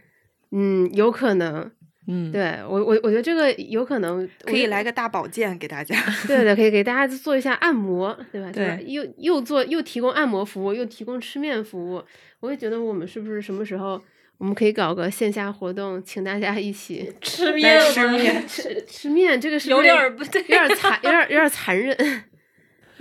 [SPEAKER 2] 嗯，有可能。
[SPEAKER 4] 嗯，，
[SPEAKER 2] 对我我我觉得这个有可能
[SPEAKER 4] 可以来个大保健给大家。[laughs] [laughs]
[SPEAKER 2] 对对，可以给大家做一下按摩，对吧？
[SPEAKER 4] 对
[SPEAKER 2] 吧又又做又提供按摩服务，又提供吃面服务。我也觉得我们是不是什么时候我们可以搞个线下活动，请大家一起
[SPEAKER 3] 吃
[SPEAKER 4] 面吃面
[SPEAKER 2] 吃吃面？这个是
[SPEAKER 3] 有点儿不对，[laughs]
[SPEAKER 2] 有点儿残，有点儿有点儿残忍。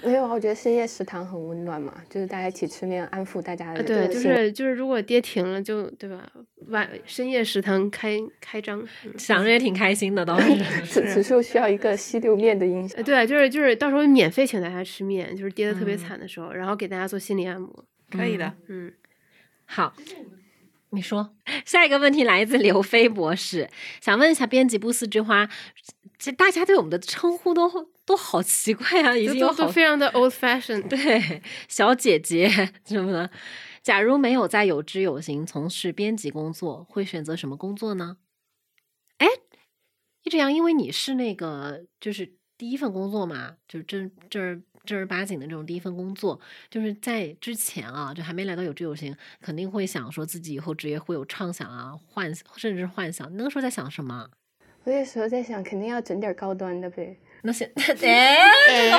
[SPEAKER 5] 没有啊，我觉得深夜食堂很温暖嘛，就是大家一起吃面，安抚大家的
[SPEAKER 2] 呃对，就是就是，如果跌停了，就对吧？晚深夜食堂开开张，嗯
[SPEAKER 3] 想着也挺开心的，倒是。[laughs]
[SPEAKER 5] 此此处需要一个吸溜面的音响
[SPEAKER 2] 呃，。对，就是就是到时候免费请大家吃面，就是跌的特别
[SPEAKER 3] 嗯
[SPEAKER 2] 惨的时候，然后给大家做心理按摩。
[SPEAKER 4] 可以的。
[SPEAKER 2] 嗯，
[SPEAKER 3] 好，你说 [laughs] 下一个问题来自刘飞博士，想问一下编辑部四枝花，这大家对我们的称呼都都好奇怪啊，已经
[SPEAKER 2] 都非常的 old fashion。
[SPEAKER 3] 对小姐姐什么的。假如没有在有知有行从事编辑工作，会选择什么工作呢？哎，一直阳，因为你是那个就是第一份工作嘛，就是正正儿正儿八经的这种第一份工作，就是在之前啊，就还没来到有知有行，肯定会想说自己以后职业会有畅想啊、幻甚至是幻想。你那个时候在想什么？
[SPEAKER 5] 我那时候在想，肯定要整点高端的呗，
[SPEAKER 3] 那些 [laughs] 哎，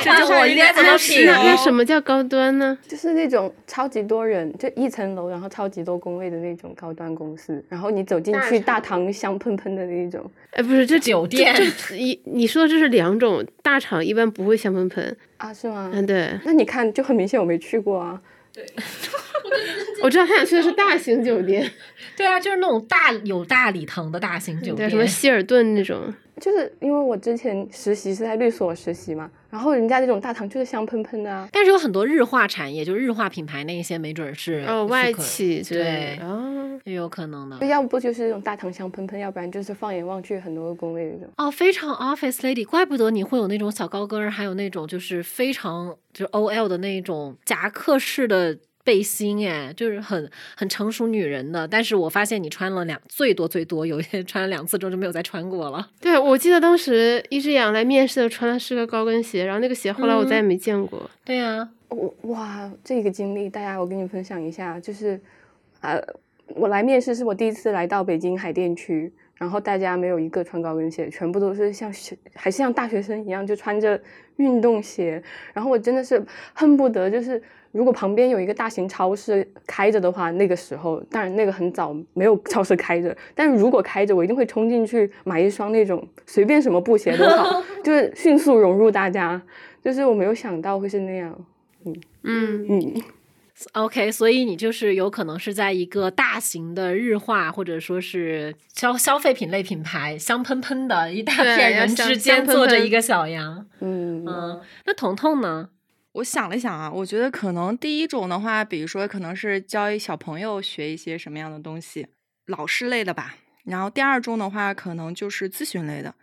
[SPEAKER 3] 这
[SPEAKER 4] 这句话有
[SPEAKER 3] 个话我应该
[SPEAKER 4] 点
[SPEAKER 3] 怎品
[SPEAKER 2] 那什么叫高端呢？
[SPEAKER 5] 就是那种超级多人，就一层楼，然后超级多工位的那种高端公司，然后你走进去，大堂香喷喷的那种
[SPEAKER 2] 哎，不是，这
[SPEAKER 3] 酒店
[SPEAKER 2] 这这一你说的这是两种，大厂一般不会香喷喷。
[SPEAKER 5] 啊，是吗？
[SPEAKER 2] 嗯，对，
[SPEAKER 5] 那你看，就很明显我没去过啊。[laughs]
[SPEAKER 2] 我知道他想去的是大型酒店，[laughs]
[SPEAKER 3] 对啊，就是那种大有大礼堂的大型酒
[SPEAKER 2] 对，
[SPEAKER 3] 店，
[SPEAKER 2] 什么希尔顿那种。
[SPEAKER 5] 就是因为我之前实习是在律所实习嘛，然后人家那种大堂就是香喷喷的啊。
[SPEAKER 3] 但是有很多日化产业，就日化品牌那一些，没准儿是
[SPEAKER 2] 哦，外企
[SPEAKER 3] 对也有可能的。
[SPEAKER 5] 要不就是那种大堂香喷喷，要不然就是放眼望去很多个工位那种。
[SPEAKER 3] 哦，非常 office lady，怪不得你会有那种小高跟，还有那种就是非常就是 OL 的那种夹克式的背心，哎，就是很很成熟女人的。但是我发现你穿了两，最多最多有一些穿了两次之后就没有再穿过了。
[SPEAKER 2] 对，我记得当时一只羊来面试的穿的是个高跟鞋，然后那个鞋后来我再也没见过。
[SPEAKER 3] 对呀、
[SPEAKER 5] 我哇，这个经历，大家我跟你分享一下，就是，呃，我来面试是我第一次来到北京海淀区，然后大家没有一个穿高跟鞋，全部都是像学还是像大学生一样，就穿着运动鞋，然后我真的是恨不得就是。如果旁边有一个大型超市开着的话，那个时候当然那个很早没有超市开着，但是如果开着，我一定会冲进去买一双那种随便什么布鞋都好，[laughs] 就是迅速融入大家。就是我没有想到会是那样。
[SPEAKER 2] 嗯，
[SPEAKER 5] 嗯嗯
[SPEAKER 3] ，OK，所以你就是有可能是在一个大型的日化或者说是消消费品类品牌香喷喷的一大片人之间坐着一个小羊。
[SPEAKER 5] 嗯
[SPEAKER 3] 嗯，那彤彤呢？
[SPEAKER 4] 我想了想啊，我觉得可能第一种的话，比如说可能是教一小朋友学一些什么样的东西，老师类的吧。然后第二种的话，可能就是咨询类的，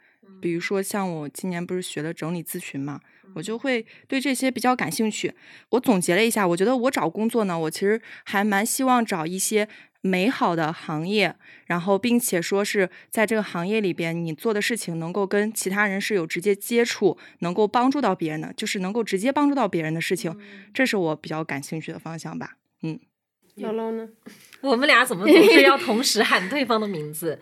[SPEAKER 4] 比如说像我今年不是学了整理咨询嘛，我就会对这些比较感兴趣。我总结了一下，我觉得我找工作呢，我其实还蛮希望找一些美好的行业，然后并且说是在这个行业里边，你做的事情能够跟其他人是有直接接触，能够帮助到别人的，就是能够直接帮助到别人的事情，这是我比较感兴趣的方向吧。嗯，
[SPEAKER 2] 姥姥呢？[laughs]
[SPEAKER 3] 我们俩怎么总是要同时喊对方的名字？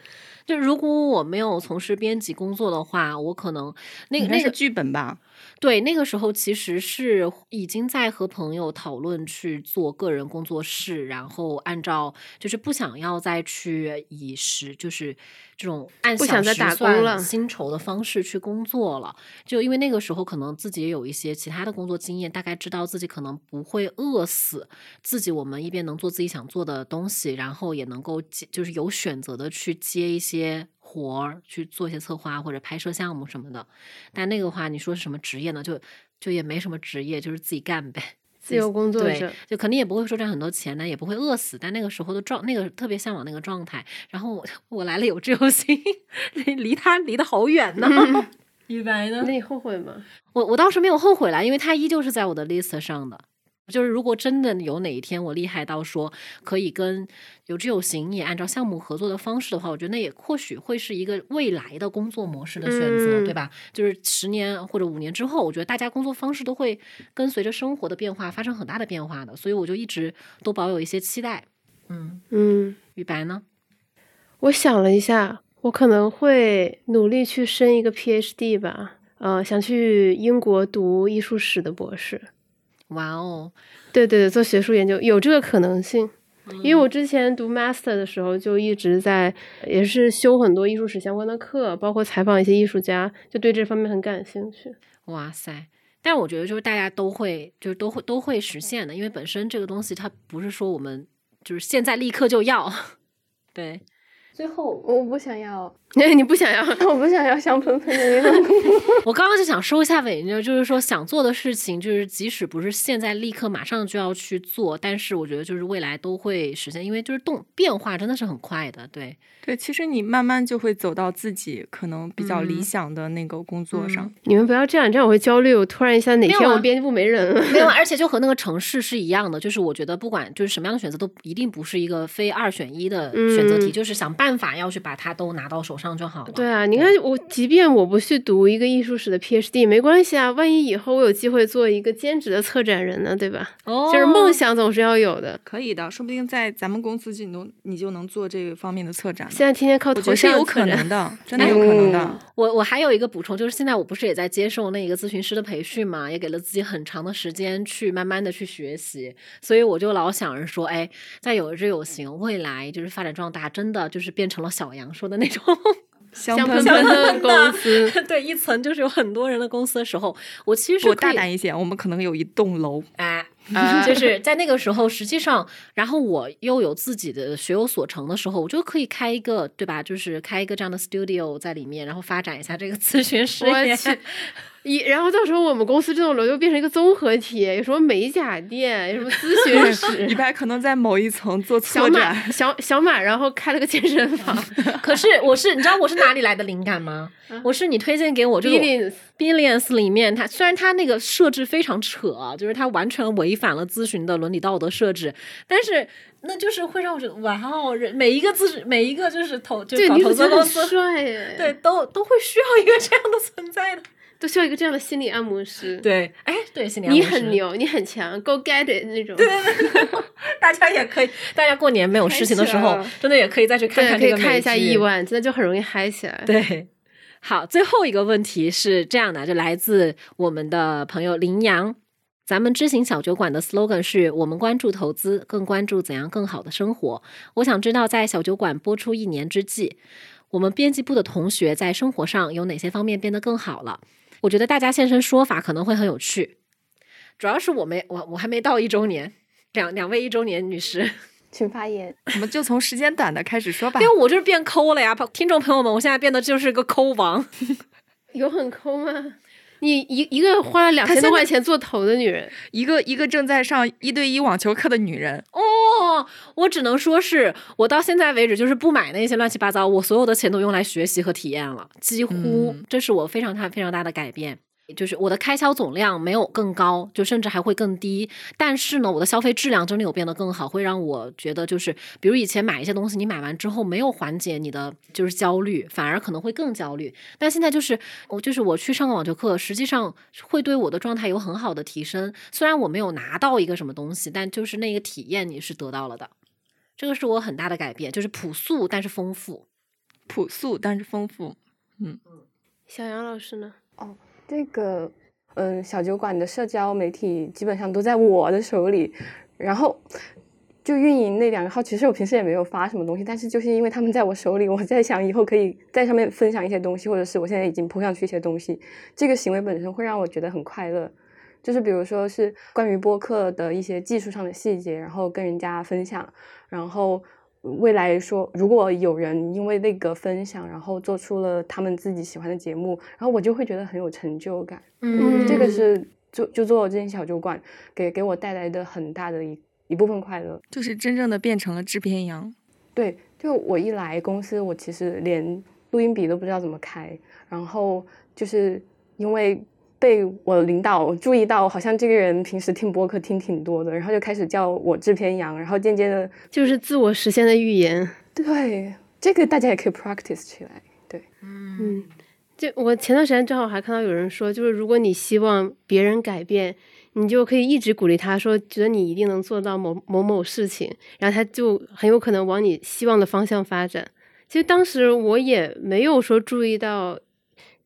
[SPEAKER 3] 就如果我没有从事编辑工作的话，我可能那个那个
[SPEAKER 4] 剧本吧？
[SPEAKER 3] 对，那个时候其实是已经在和朋友讨论去做个人工作室，然后按照就是不想要再去以时就是这种按
[SPEAKER 2] 想再打工
[SPEAKER 3] 薪酬的方式去工作了。就因为那个时候可能自己也有一些其他的工作经验，大概知道自己可能不会饿死，自己我们一边能做自己想做的东西，然后也能够接就是有选择的去接一些活儿，去做一些策划或者拍摄项目什么的。但那个话，你说是什么职业呢？就就也没什么职业，就是自己干呗。
[SPEAKER 2] 自由工作
[SPEAKER 3] 对
[SPEAKER 2] 者，
[SPEAKER 3] 就肯定也不会说赚很多钱呢，也不会饿死，但那个时候的状，那个特别向往那个状态。然后我我来了有志有 [laughs] 心，离离他离得好远呢。[laughs] [laughs] 李白呢
[SPEAKER 2] 那你后悔吗？
[SPEAKER 3] 我我倒是没有后悔啦，因为他依旧是在我的 list 上的。就是如果真的有哪一天我厉害到说可以跟有志有行也按照项目合作的方式的话，我觉得那也或许会是一个未来的工作模式的选择，
[SPEAKER 2] 嗯
[SPEAKER 3] 对吧？就是十年或者五年之后，我觉得大家工作方式都会跟随着生活的变化发生很大的变化的，所以我就一直都保有一些期待。嗯，
[SPEAKER 2] 嗯，
[SPEAKER 3] 雨白呢？
[SPEAKER 2] 我想了一下，我可能会努力去升一个 PhD 吧。呃，想去英国读艺术史的博士。
[SPEAKER 3] 哇哦，
[SPEAKER 2] 对对对，做学术研究有这个可能性。因为
[SPEAKER 3] 嗯
[SPEAKER 2] 我之前读 master 的时候，就一直在也是修很多艺术史相关的课，包括采访一些艺术家，就对这方面很感兴趣。
[SPEAKER 3] 哇塞！但我觉得就是大家都会，就是都会都会实现的，因为本身这个东西它不是说我们就是现在立刻就要，[laughs] 对。最后，
[SPEAKER 5] 我不想要，[laughs]
[SPEAKER 2] 你不想要？[laughs]
[SPEAKER 5] 我不想要香喷喷的那种。[laughs]
[SPEAKER 3] 我刚刚就想收一下尾呢，就是说想做的事情，就是即使不是现在立刻马上就要去做，但是我觉得就是未来都会实现，因为就是动变化真的是很快的，对。
[SPEAKER 4] 对，其实你慢慢就会走到自己可能比较理
[SPEAKER 3] 嗯
[SPEAKER 4] 想的那个工作上。
[SPEAKER 2] 你们不要这样，这样我会焦虑。我突然一下哪天我编辑部没人了。
[SPEAKER 3] 没有，而且就和那个城市是一样的，就是我觉得不管就是什么样的选择，都一定不是一个非二选一的选择题，
[SPEAKER 2] 嗯
[SPEAKER 3] 就是想办法要去把它都拿到手上就好了。
[SPEAKER 2] 对啊，你看我，即便我不去读一个艺术史的 PhD，没关系啊。万一以后我有机会做一个兼职的策展人呢，对吧？
[SPEAKER 3] 哦，
[SPEAKER 2] 就是梦想总是要有的。
[SPEAKER 4] 可以的，说不定在咱们公司就你都你就能做这方面的策展。
[SPEAKER 2] 现在天天靠头
[SPEAKER 4] 像有可能的，真的有可能的。
[SPEAKER 5] 嗯
[SPEAKER 3] 我我还有一个补充，就是现在我不是也在接受那一个咨询师的培训嘛，也给了自己很长的时间去慢慢的去学习，所以我就老想着说，哎，在有志有行，未来就是发展壮大，真的就是变成了小杨说的那种。[laughs]
[SPEAKER 4] 香
[SPEAKER 2] 香
[SPEAKER 4] 喷喷
[SPEAKER 2] 的公司，[laughs]
[SPEAKER 3] 对，一层就是有很多人的公司的时候，我其实是
[SPEAKER 4] 不
[SPEAKER 3] 可以
[SPEAKER 4] 大胆一些，我们可能有一栋楼。
[SPEAKER 3] 哎，[laughs]
[SPEAKER 2] 啊
[SPEAKER 3] 就是在那个时候，实际上，然后我又有自己的学有所成的时候，我就可以开一个，对吧？就是开一个这样的 studio 在里面，然后发展一下这个咨询事业。
[SPEAKER 2] 一，然后到时候我们公司这栋楼就变成一个综合体，有什么美甲店，有什么咨询 [laughs] 室
[SPEAKER 4] 李
[SPEAKER 2] 室，
[SPEAKER 4] 白可能在某一层做
[SPEAKER 2] 小
[SPEAKER 4] 策
[SPEAKER 2] 马
[SPEAKER 4] 展，
[SPEAKER 2] 小小马，然后开了个健身房。[laughs]
[SPEAKER 3] 可是我是，你知道我是哪里来的灵感吗？我是你推荐给我这个
[SPEAKER 2] Billions
[SPEAKER 3] 里面，它虽然它那个设置非常扯啊，就是它完全违反了咨询的伦理道德设置，但是那就是会让我觉得哇哦，人每一个咨询每一个就是投就
[SPEAKER 2] 对
[SPEAKER 3] 搞投资公司，
[SPEAKER 2] 帅，
[SPEAKER 3] 对，都都会需要一个这样的存在的。
[SPEAKER 2] 都需要一个这样的心理按摩师。，
[SPEAKER 3] 对，哎，对，心理
[SPEAKER 2] 你
[SPEAKER 3] 按摩师你
[SPEAKER 2] 很，牛，你很强，Go get it 那种。
[SPEAKER 3] 对对对 [laughs] 大家也可以，大家过年没有事情的时候真的也可以再去看，看这个
[SPEAKER 2] 可以看一下
[SPEAKER 3] 美剧
[SPEAKER 2] 亿万，真的就很容易嗨起来。
[SPEAKER 3] 对，好，最后一个问题是这样的，就来自我们的朋友林阳。咱们知行小酒馆的 slogan 是我们关注投资，更关注怎样更好的生活。我想知道，在小酒馆播出一年之际，我们编辑部的同学在生活上有哪些方面变得更好了？我觉得大家现身说法可能会很有趣。主要是我没我我还没到一周年，两两位一周年女士，
[SPEAKER 5] 请发言。[laughs]
[SPEAKER 4] 我们就从时间短的开始说吧
[SPEAKER 3] 因。为我就是变抠了呀，听众朋友们，我现在变得就是个抠王。[laughs]
[SPEAKER 2] 有很抠吗？你一一个花了两千多块钱做头的女人，
[SPEAKER 4] 一个一个正在上一对一网球课的女人，
[SPEAKER 3] 哦，我只能说是我到现在为止就是不买那些乱七八糟，我所有的钱都用来学习和体验了，几乎、
[SPEAKER 4] 嗯
[SPEAKER 3] 这是我非常大非常大的改变。就是我的开销总量没有更高，就甚至还会更低。但是呢，我的消费质量真的有变得更好，会让我觉得就是，比如以前买一些东西，你买完之后没有缓解你的就是焦虑，反而可能会更焦虑。但现在就是我就是我去上个网球课，实际上会对我的状态有很好的提升。虽然我没有拿到一个什么东西，但就是那个体验你是得到了的。这个是我很大的改变，就是朴素但是丰富。
[SPEAKER 4] 朴素但是丰富。
[SPEAKER 2] 嗯小杨老师呢？
[SPEAKER 5] 这个，嗯，小酒馆的社交媒体基本上都在我的手里，然后就运营那两个号，其实我平时也没有发什么东西，但是就是因为他们在我手里，我在想以后可以在上面分享一些东西，或者是我现在已经铺上去一些东西，这个行为本身会让我觉得很快乐。就是比如说是关于播客的一些技术上的细节，然后跟人家分享，然后未来说如果有人因为那个分享，然后做出了他们自己喜欢的节目，然后我就会觉得很有成就感。
[SPEAKER 3] 嗯
[SPEAKER 5] 这个是就就做这间小酒馆给给我带来的很大的一一部分快乐。
[SPEAKER 4] 就是真正的变成了制片羊。
[SPEAKER 5] 对，就我一来公司，我其实连录音笔都不知道怎么开，然后就是因为被我领导注意到，好像这个人平时听播客听挺多的，然后就开始叫我制片羊，然后渐渐的，
[SPEAKER 2] 就是自我实现的预言。
[SPEAKER 5] 对这个大家也可以 practice 起来。对，
[SPEAKER 2] 嗯，就我前段时间正好还看到有人说，就是如果你希望别人改变，你就可以一直鼓励他说，觉得你一定能做到某某某事情，然后他就很有可能往你希望的方向发展。其实当时我也没有说注意到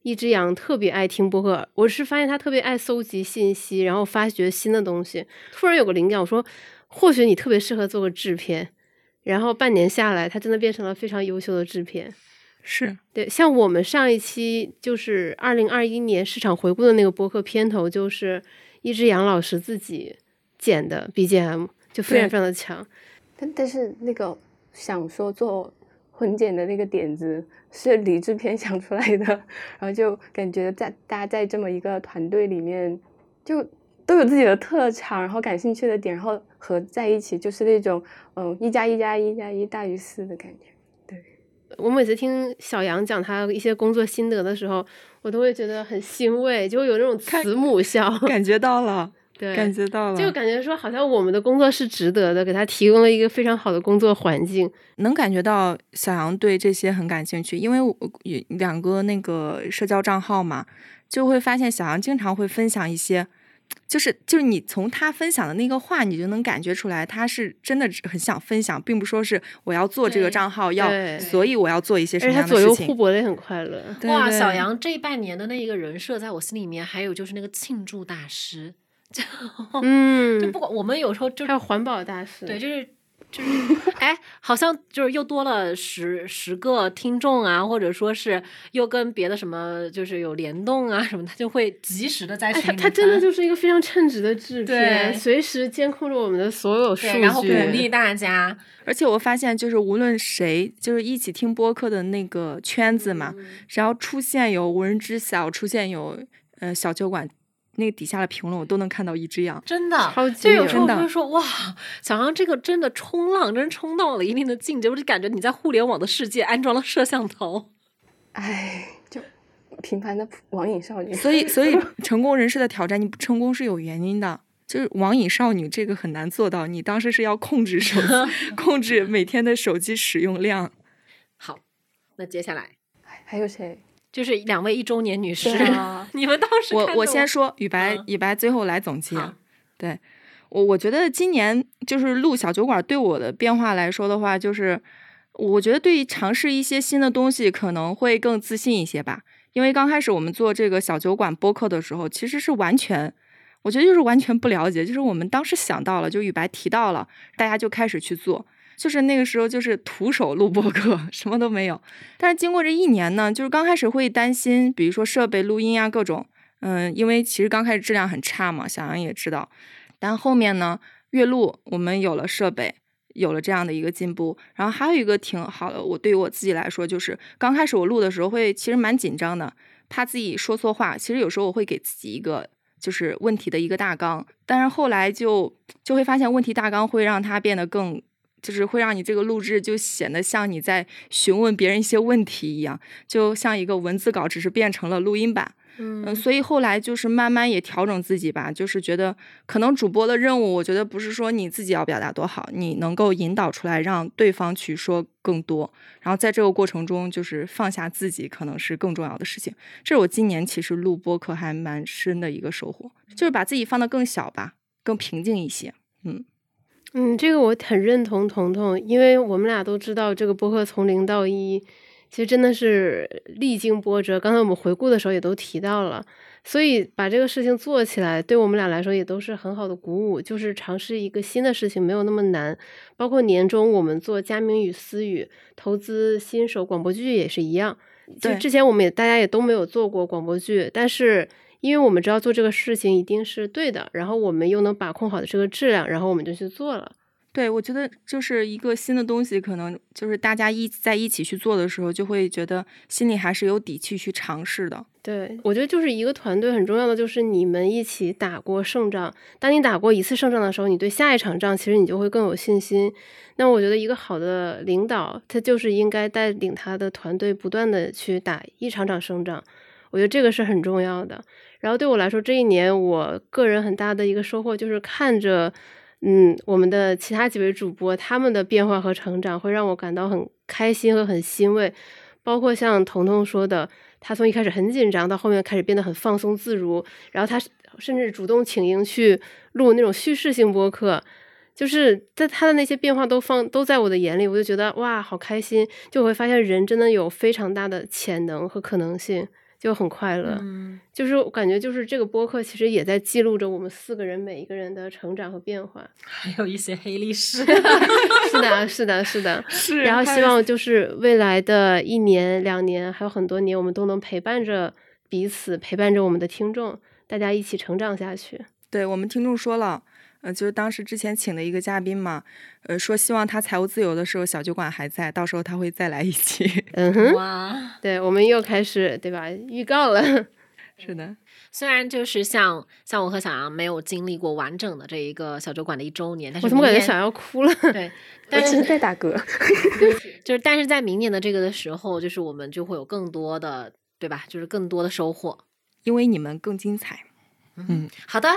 [SPEAKER 2] 一只羊特别爱听播客，我是发现他特别爱搜集信息，然后发掘新的东西。突然有个灵感，我说或许你特别适合做个制片。然后半年下来，他真的变成了非常优秀的制片。
[SPEAKER 4] 是
[SPEAKER 2] 对，像我们上一期就是二零二一年市场回顾的那个播客片头，就是一只羊老师自己剪的 BGM，就非常非常的强。
[SPEAKER 5] 但但是那个想说做混剪的那个点子是李制片 [laughs] 想出来的，然后就感觉在大家在这么一个团队里面，就都有自己的特长，然后感兴趣的点，然后合在一起，就是那种嗯一加一加一加一大于四的感觉。
[SPEAKER 2] 对 [laughs] 我每次听小杨讲他一些工作心得的时候，我都会觉得很欣慰，就会有那种慈母笑。
[SPEAKER 4] 感觉到了，
[SPEAKER 2] 对，
[SPEAKER 4] 感觉到了，
[SPEAKER 2] 就感觉说好像我们的工作是值得的，给他提供了一个非常好的工作环境。
[SPEAKER 4] 能感觉到小杨对这些很感兴趣，因为我有两个那个社交账号嘛，就会发现小杨经常会分享一些，就是就是你从他分享的那个话，你就能感觉出来他是真的很想分享，并不说是我要做这个账号要，所以我要做一些什么
[SPEAKER 2] 而且他左右互。搏的也很快乐。
[SPEAKER 3] 哇，小杨这半年的那一个人设，在我心里面，还有就是那个庆祝大师，就 [laughs]
[SPEAKER 2] 嗯
[SPEAKER 3] 就，不管我们有时候就
[SPEAKER 2] 还有环保大使。
[SPEAKER 3] 对，就是就是，[laughs] 哎，好像就是又多了十十个听众啊，或者说是又跟别的什么就是有联动啊什么，他就会及时的在
[SPEAKER 2] 哎，
[SPEAKER 3] 群里面
[SPEAKER 2] 他他真的就是一个非常称职的制片，
[SPEAKER 3] 对
[SPEAKER 2] 随时监控着我们的所有数据，
[SPEAKER 3] 然后鼓励大家，
[SPEAKER 4] 而且我发现，就是无论谁，就是一起听播客的那个圈子嘛，只要出现有无人知晓，出现有呃小酒馆，那个底下的评论我都能看到一只羊。
[SPEAKER 3] 真的
[SPEAKER 2] 超级
[SPEAKER 3] 就有时候
[SPEAKER 4] 真的
[SPEAKER 3] 就说哇，小杨这个真的冲浪，真冲到了一定的境界，我就感觉你在互联网的世界安装了摄像头。
[SPEAKER 5] 哎，就平凡的网瘾少女。
[SPEAKER 4] 所以，[laughs] 所以成功人士的挑战，你不成功是有原因的。就是网瘾少女这个很难做到，你当时是要控制手机，[laughs] 控制每天的手机使用量。
[SPEAKER 3] 好，那接下来
[SPEAKER 5] 还有谁？
[SPEAKER 3] 就是两位一周年女士，
[SPEAKER 5] 啊 [laughs]
[SPEAKER 3] 你们当时
[SPEAKER 4] 我我先说，雨白
[SPEAKER 3] 嗯
[SPEAKER 4] 雨白最后来总结
[SPEAKER 3] 好。
[SPEAKER 4] 对我，我觉得今年就是录小酒馆对我的变化来说的话，就是我觉得对于尝试一些新的东西可能会更自信一些吧。因为刚开始我们做这个小酒馆播客的时候，其实是完全，我觉得就是完全不了解，就是我们当时想到了，就雨白提到了，大家就开始去做。就是那个时候，就是徒手录播客，什么都没有。但是经过这一年呢，就是刚开始会担心，比如说设备、录音啊各种，嗯，因为其实刚开始质量很差嘛，小杨也知道。但后面呢，越录我们有了设备，有了这样的一个进步。然后还有一个挺好的，我对于我自己来说，就是刚开始我录的时候会其实蛮紧张的，怕自己说错话。其实有时候我会给自己一个就是问题的一个大纲，但是后来就就会发现问题大纲会让它变得更。就是会让你这个录制就显得像你在询问别人一些问题一样，就像一个文字稿，只是变成了录音版。嗯、
[SPEAKER 3] 嗯
[SPEAKER 4] 所以后来就是慢慢也调整自己吧，就是觉得可能主播的任务，我觉得不是说你自己要表达多好，你能够引导出来，让对方去说更多，然后在这个过程中，就是放下自己，可能是更重要的事情。这是我今年其实录播课还蛮深的一个收获，就是把自己放得更小吧，更平静一些。嗯，
[SPEAKER 2] 嗯，这个我很认同彤彤，因为我们俩都知道这个播客从零到一，其实真的是历经波折。刚才我们回顾的时候也都提到了，所以把这个事情做起来，对我们俩来说也都是很好的鼓舞。就是尝试一个新的事情没有那么难，包括年终我们做佳明与思雨投资新手广播剧也是一样。就之前我们也大家也都没有做过广播剧，但是因为我们知道做这个事情一定是对的，然后我们又能把控好的这个质量，然后我们就去做了。
[SPEAKER 4] 对，我觉得就是一个新的东西，可能就是大家一在一起去做的时候，就会觉得心里还是有底气去尝试的。
[SPEAKER 2] 对，我觉得就是一个团队很重要的就是你们一起打过胜仗。当你打过一次胜仗的时候，你对下一场仗其实你就会更有信心。那我觉得一个好的领导，他就是应该带领他的团队不断的去打一场场胜仗。我觉得这个是很重要的。然后对我来说，这一年我个人很大的一个收获就是看着，嗯，我们的其他几位主播他们的变化和成长，会让我感到很开心和很欣慰。包括像彤彤说的，他从一开始很紧张，到后面开始变得很放松自如，然后他甚至主动请缨去录那种叙事性播客，就是在他的那些变化都放都在我的眼里，我就觉得哇，好开心！就会发现人真的有非常大的潜能和可能性，就很快乐。
[SPEAKER 3] 嗯
[SPEAKER 2] 就是我感觉就是这个播客其实也在记录着我们四个人每一个人的成长和变化。[laughs]
[SPEAKER 3] 还有一些黑历史。[laughs]
[SPEAKER 2] 是的，是的，是的。[laughs]
[SPEAKER 4] 是
[SPEAKER 2] 然后希望就是未来的一年、两年，还有很多年，我们都能陪伴着彼此，陪伴着我们的听众，大家一起成长下去。
[SPEAKER 4] 对我们听众说了，呃，就是当时之前请的一个嘉宾嘛，呃，说希望他财务自由的时候，小酒馆还在，到时候他会再来一期。
[SPEAKER 2] 嗯哼，
[SPEAKER 3] 哇，
[SPEAKER 2] 对，我们又开始对吧？预告了。[laughs]
[SPEAKER 4] 是的，
[SPEAKER 3] 虽然就是像像我和小杨没有经历过完整的这一个小酒馆的一周年，但是
[SPEAKER 2] 我怎么感觉想要哭了？
[SPEAKER 3] 对，[laughs]
[SPEAKER 5] 我
[SPEAKER 3] 但
[SPEAKER 5] 是在打嗝。
[SPEAKER 3] 就是但是在明年的这个的时候，就是我们就会有更多的对吧？就是更多的收获。
[SPEAKER 4] 因为你们更精彩。嗯，
[SPEAKER 3] 好的，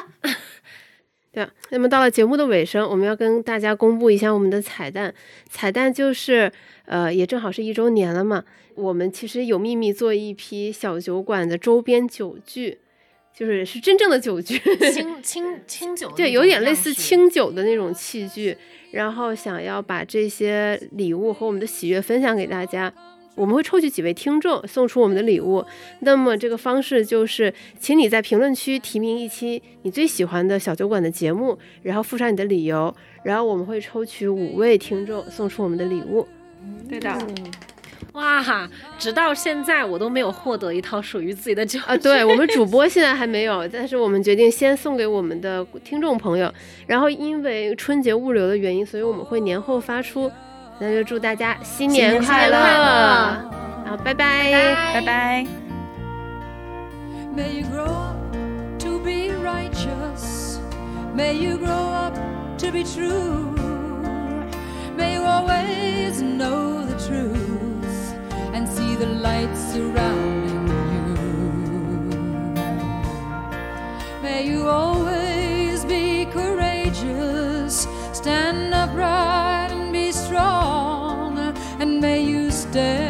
[SPEAKER 2] 对啊，那么到了节目的尾声，我们要跟大家公布一下我们的彩蛋。彩蛋就是，呃，也正好是一周年了嘛。我们其实有秘密做一批小酒馆的周边酒具，就是是真正的酒具，[laughs]
[SPEAKER 3] 清清清酒
[SPEAKER 2] 对，有点类似清酒的那种器具。然后想要把这些礼物和我们的喜悦分享给大家。我们会抽取几位听众送出我们的礼物，那么这个方式就是，请你在评论区提名一期你最喜欢的小酒馆的节目，然后附上你的理由，然后我们会抽取五位听众送出我们的礼物。
[SPEAKER 4] 对的。
[SPEAKER 3] 哇！直到现在我都没有获得一套属于自己的酒
[SPEAKER 2] 啊，对我们主播现在还没有，但是我们决定先送给我们的听众朋友，然后因为春节物流的原因，所以我们会年后发出。那就祝大家新年快乐，好，拜拜，
[SPEAKER 4] 拜拜。
[SPEAKER 6] May you grow up to be righteous. May you grow up to be true. May you always know the truth and see the light surrounding you. May you always be courageous, stand upright. strong, and may you stay.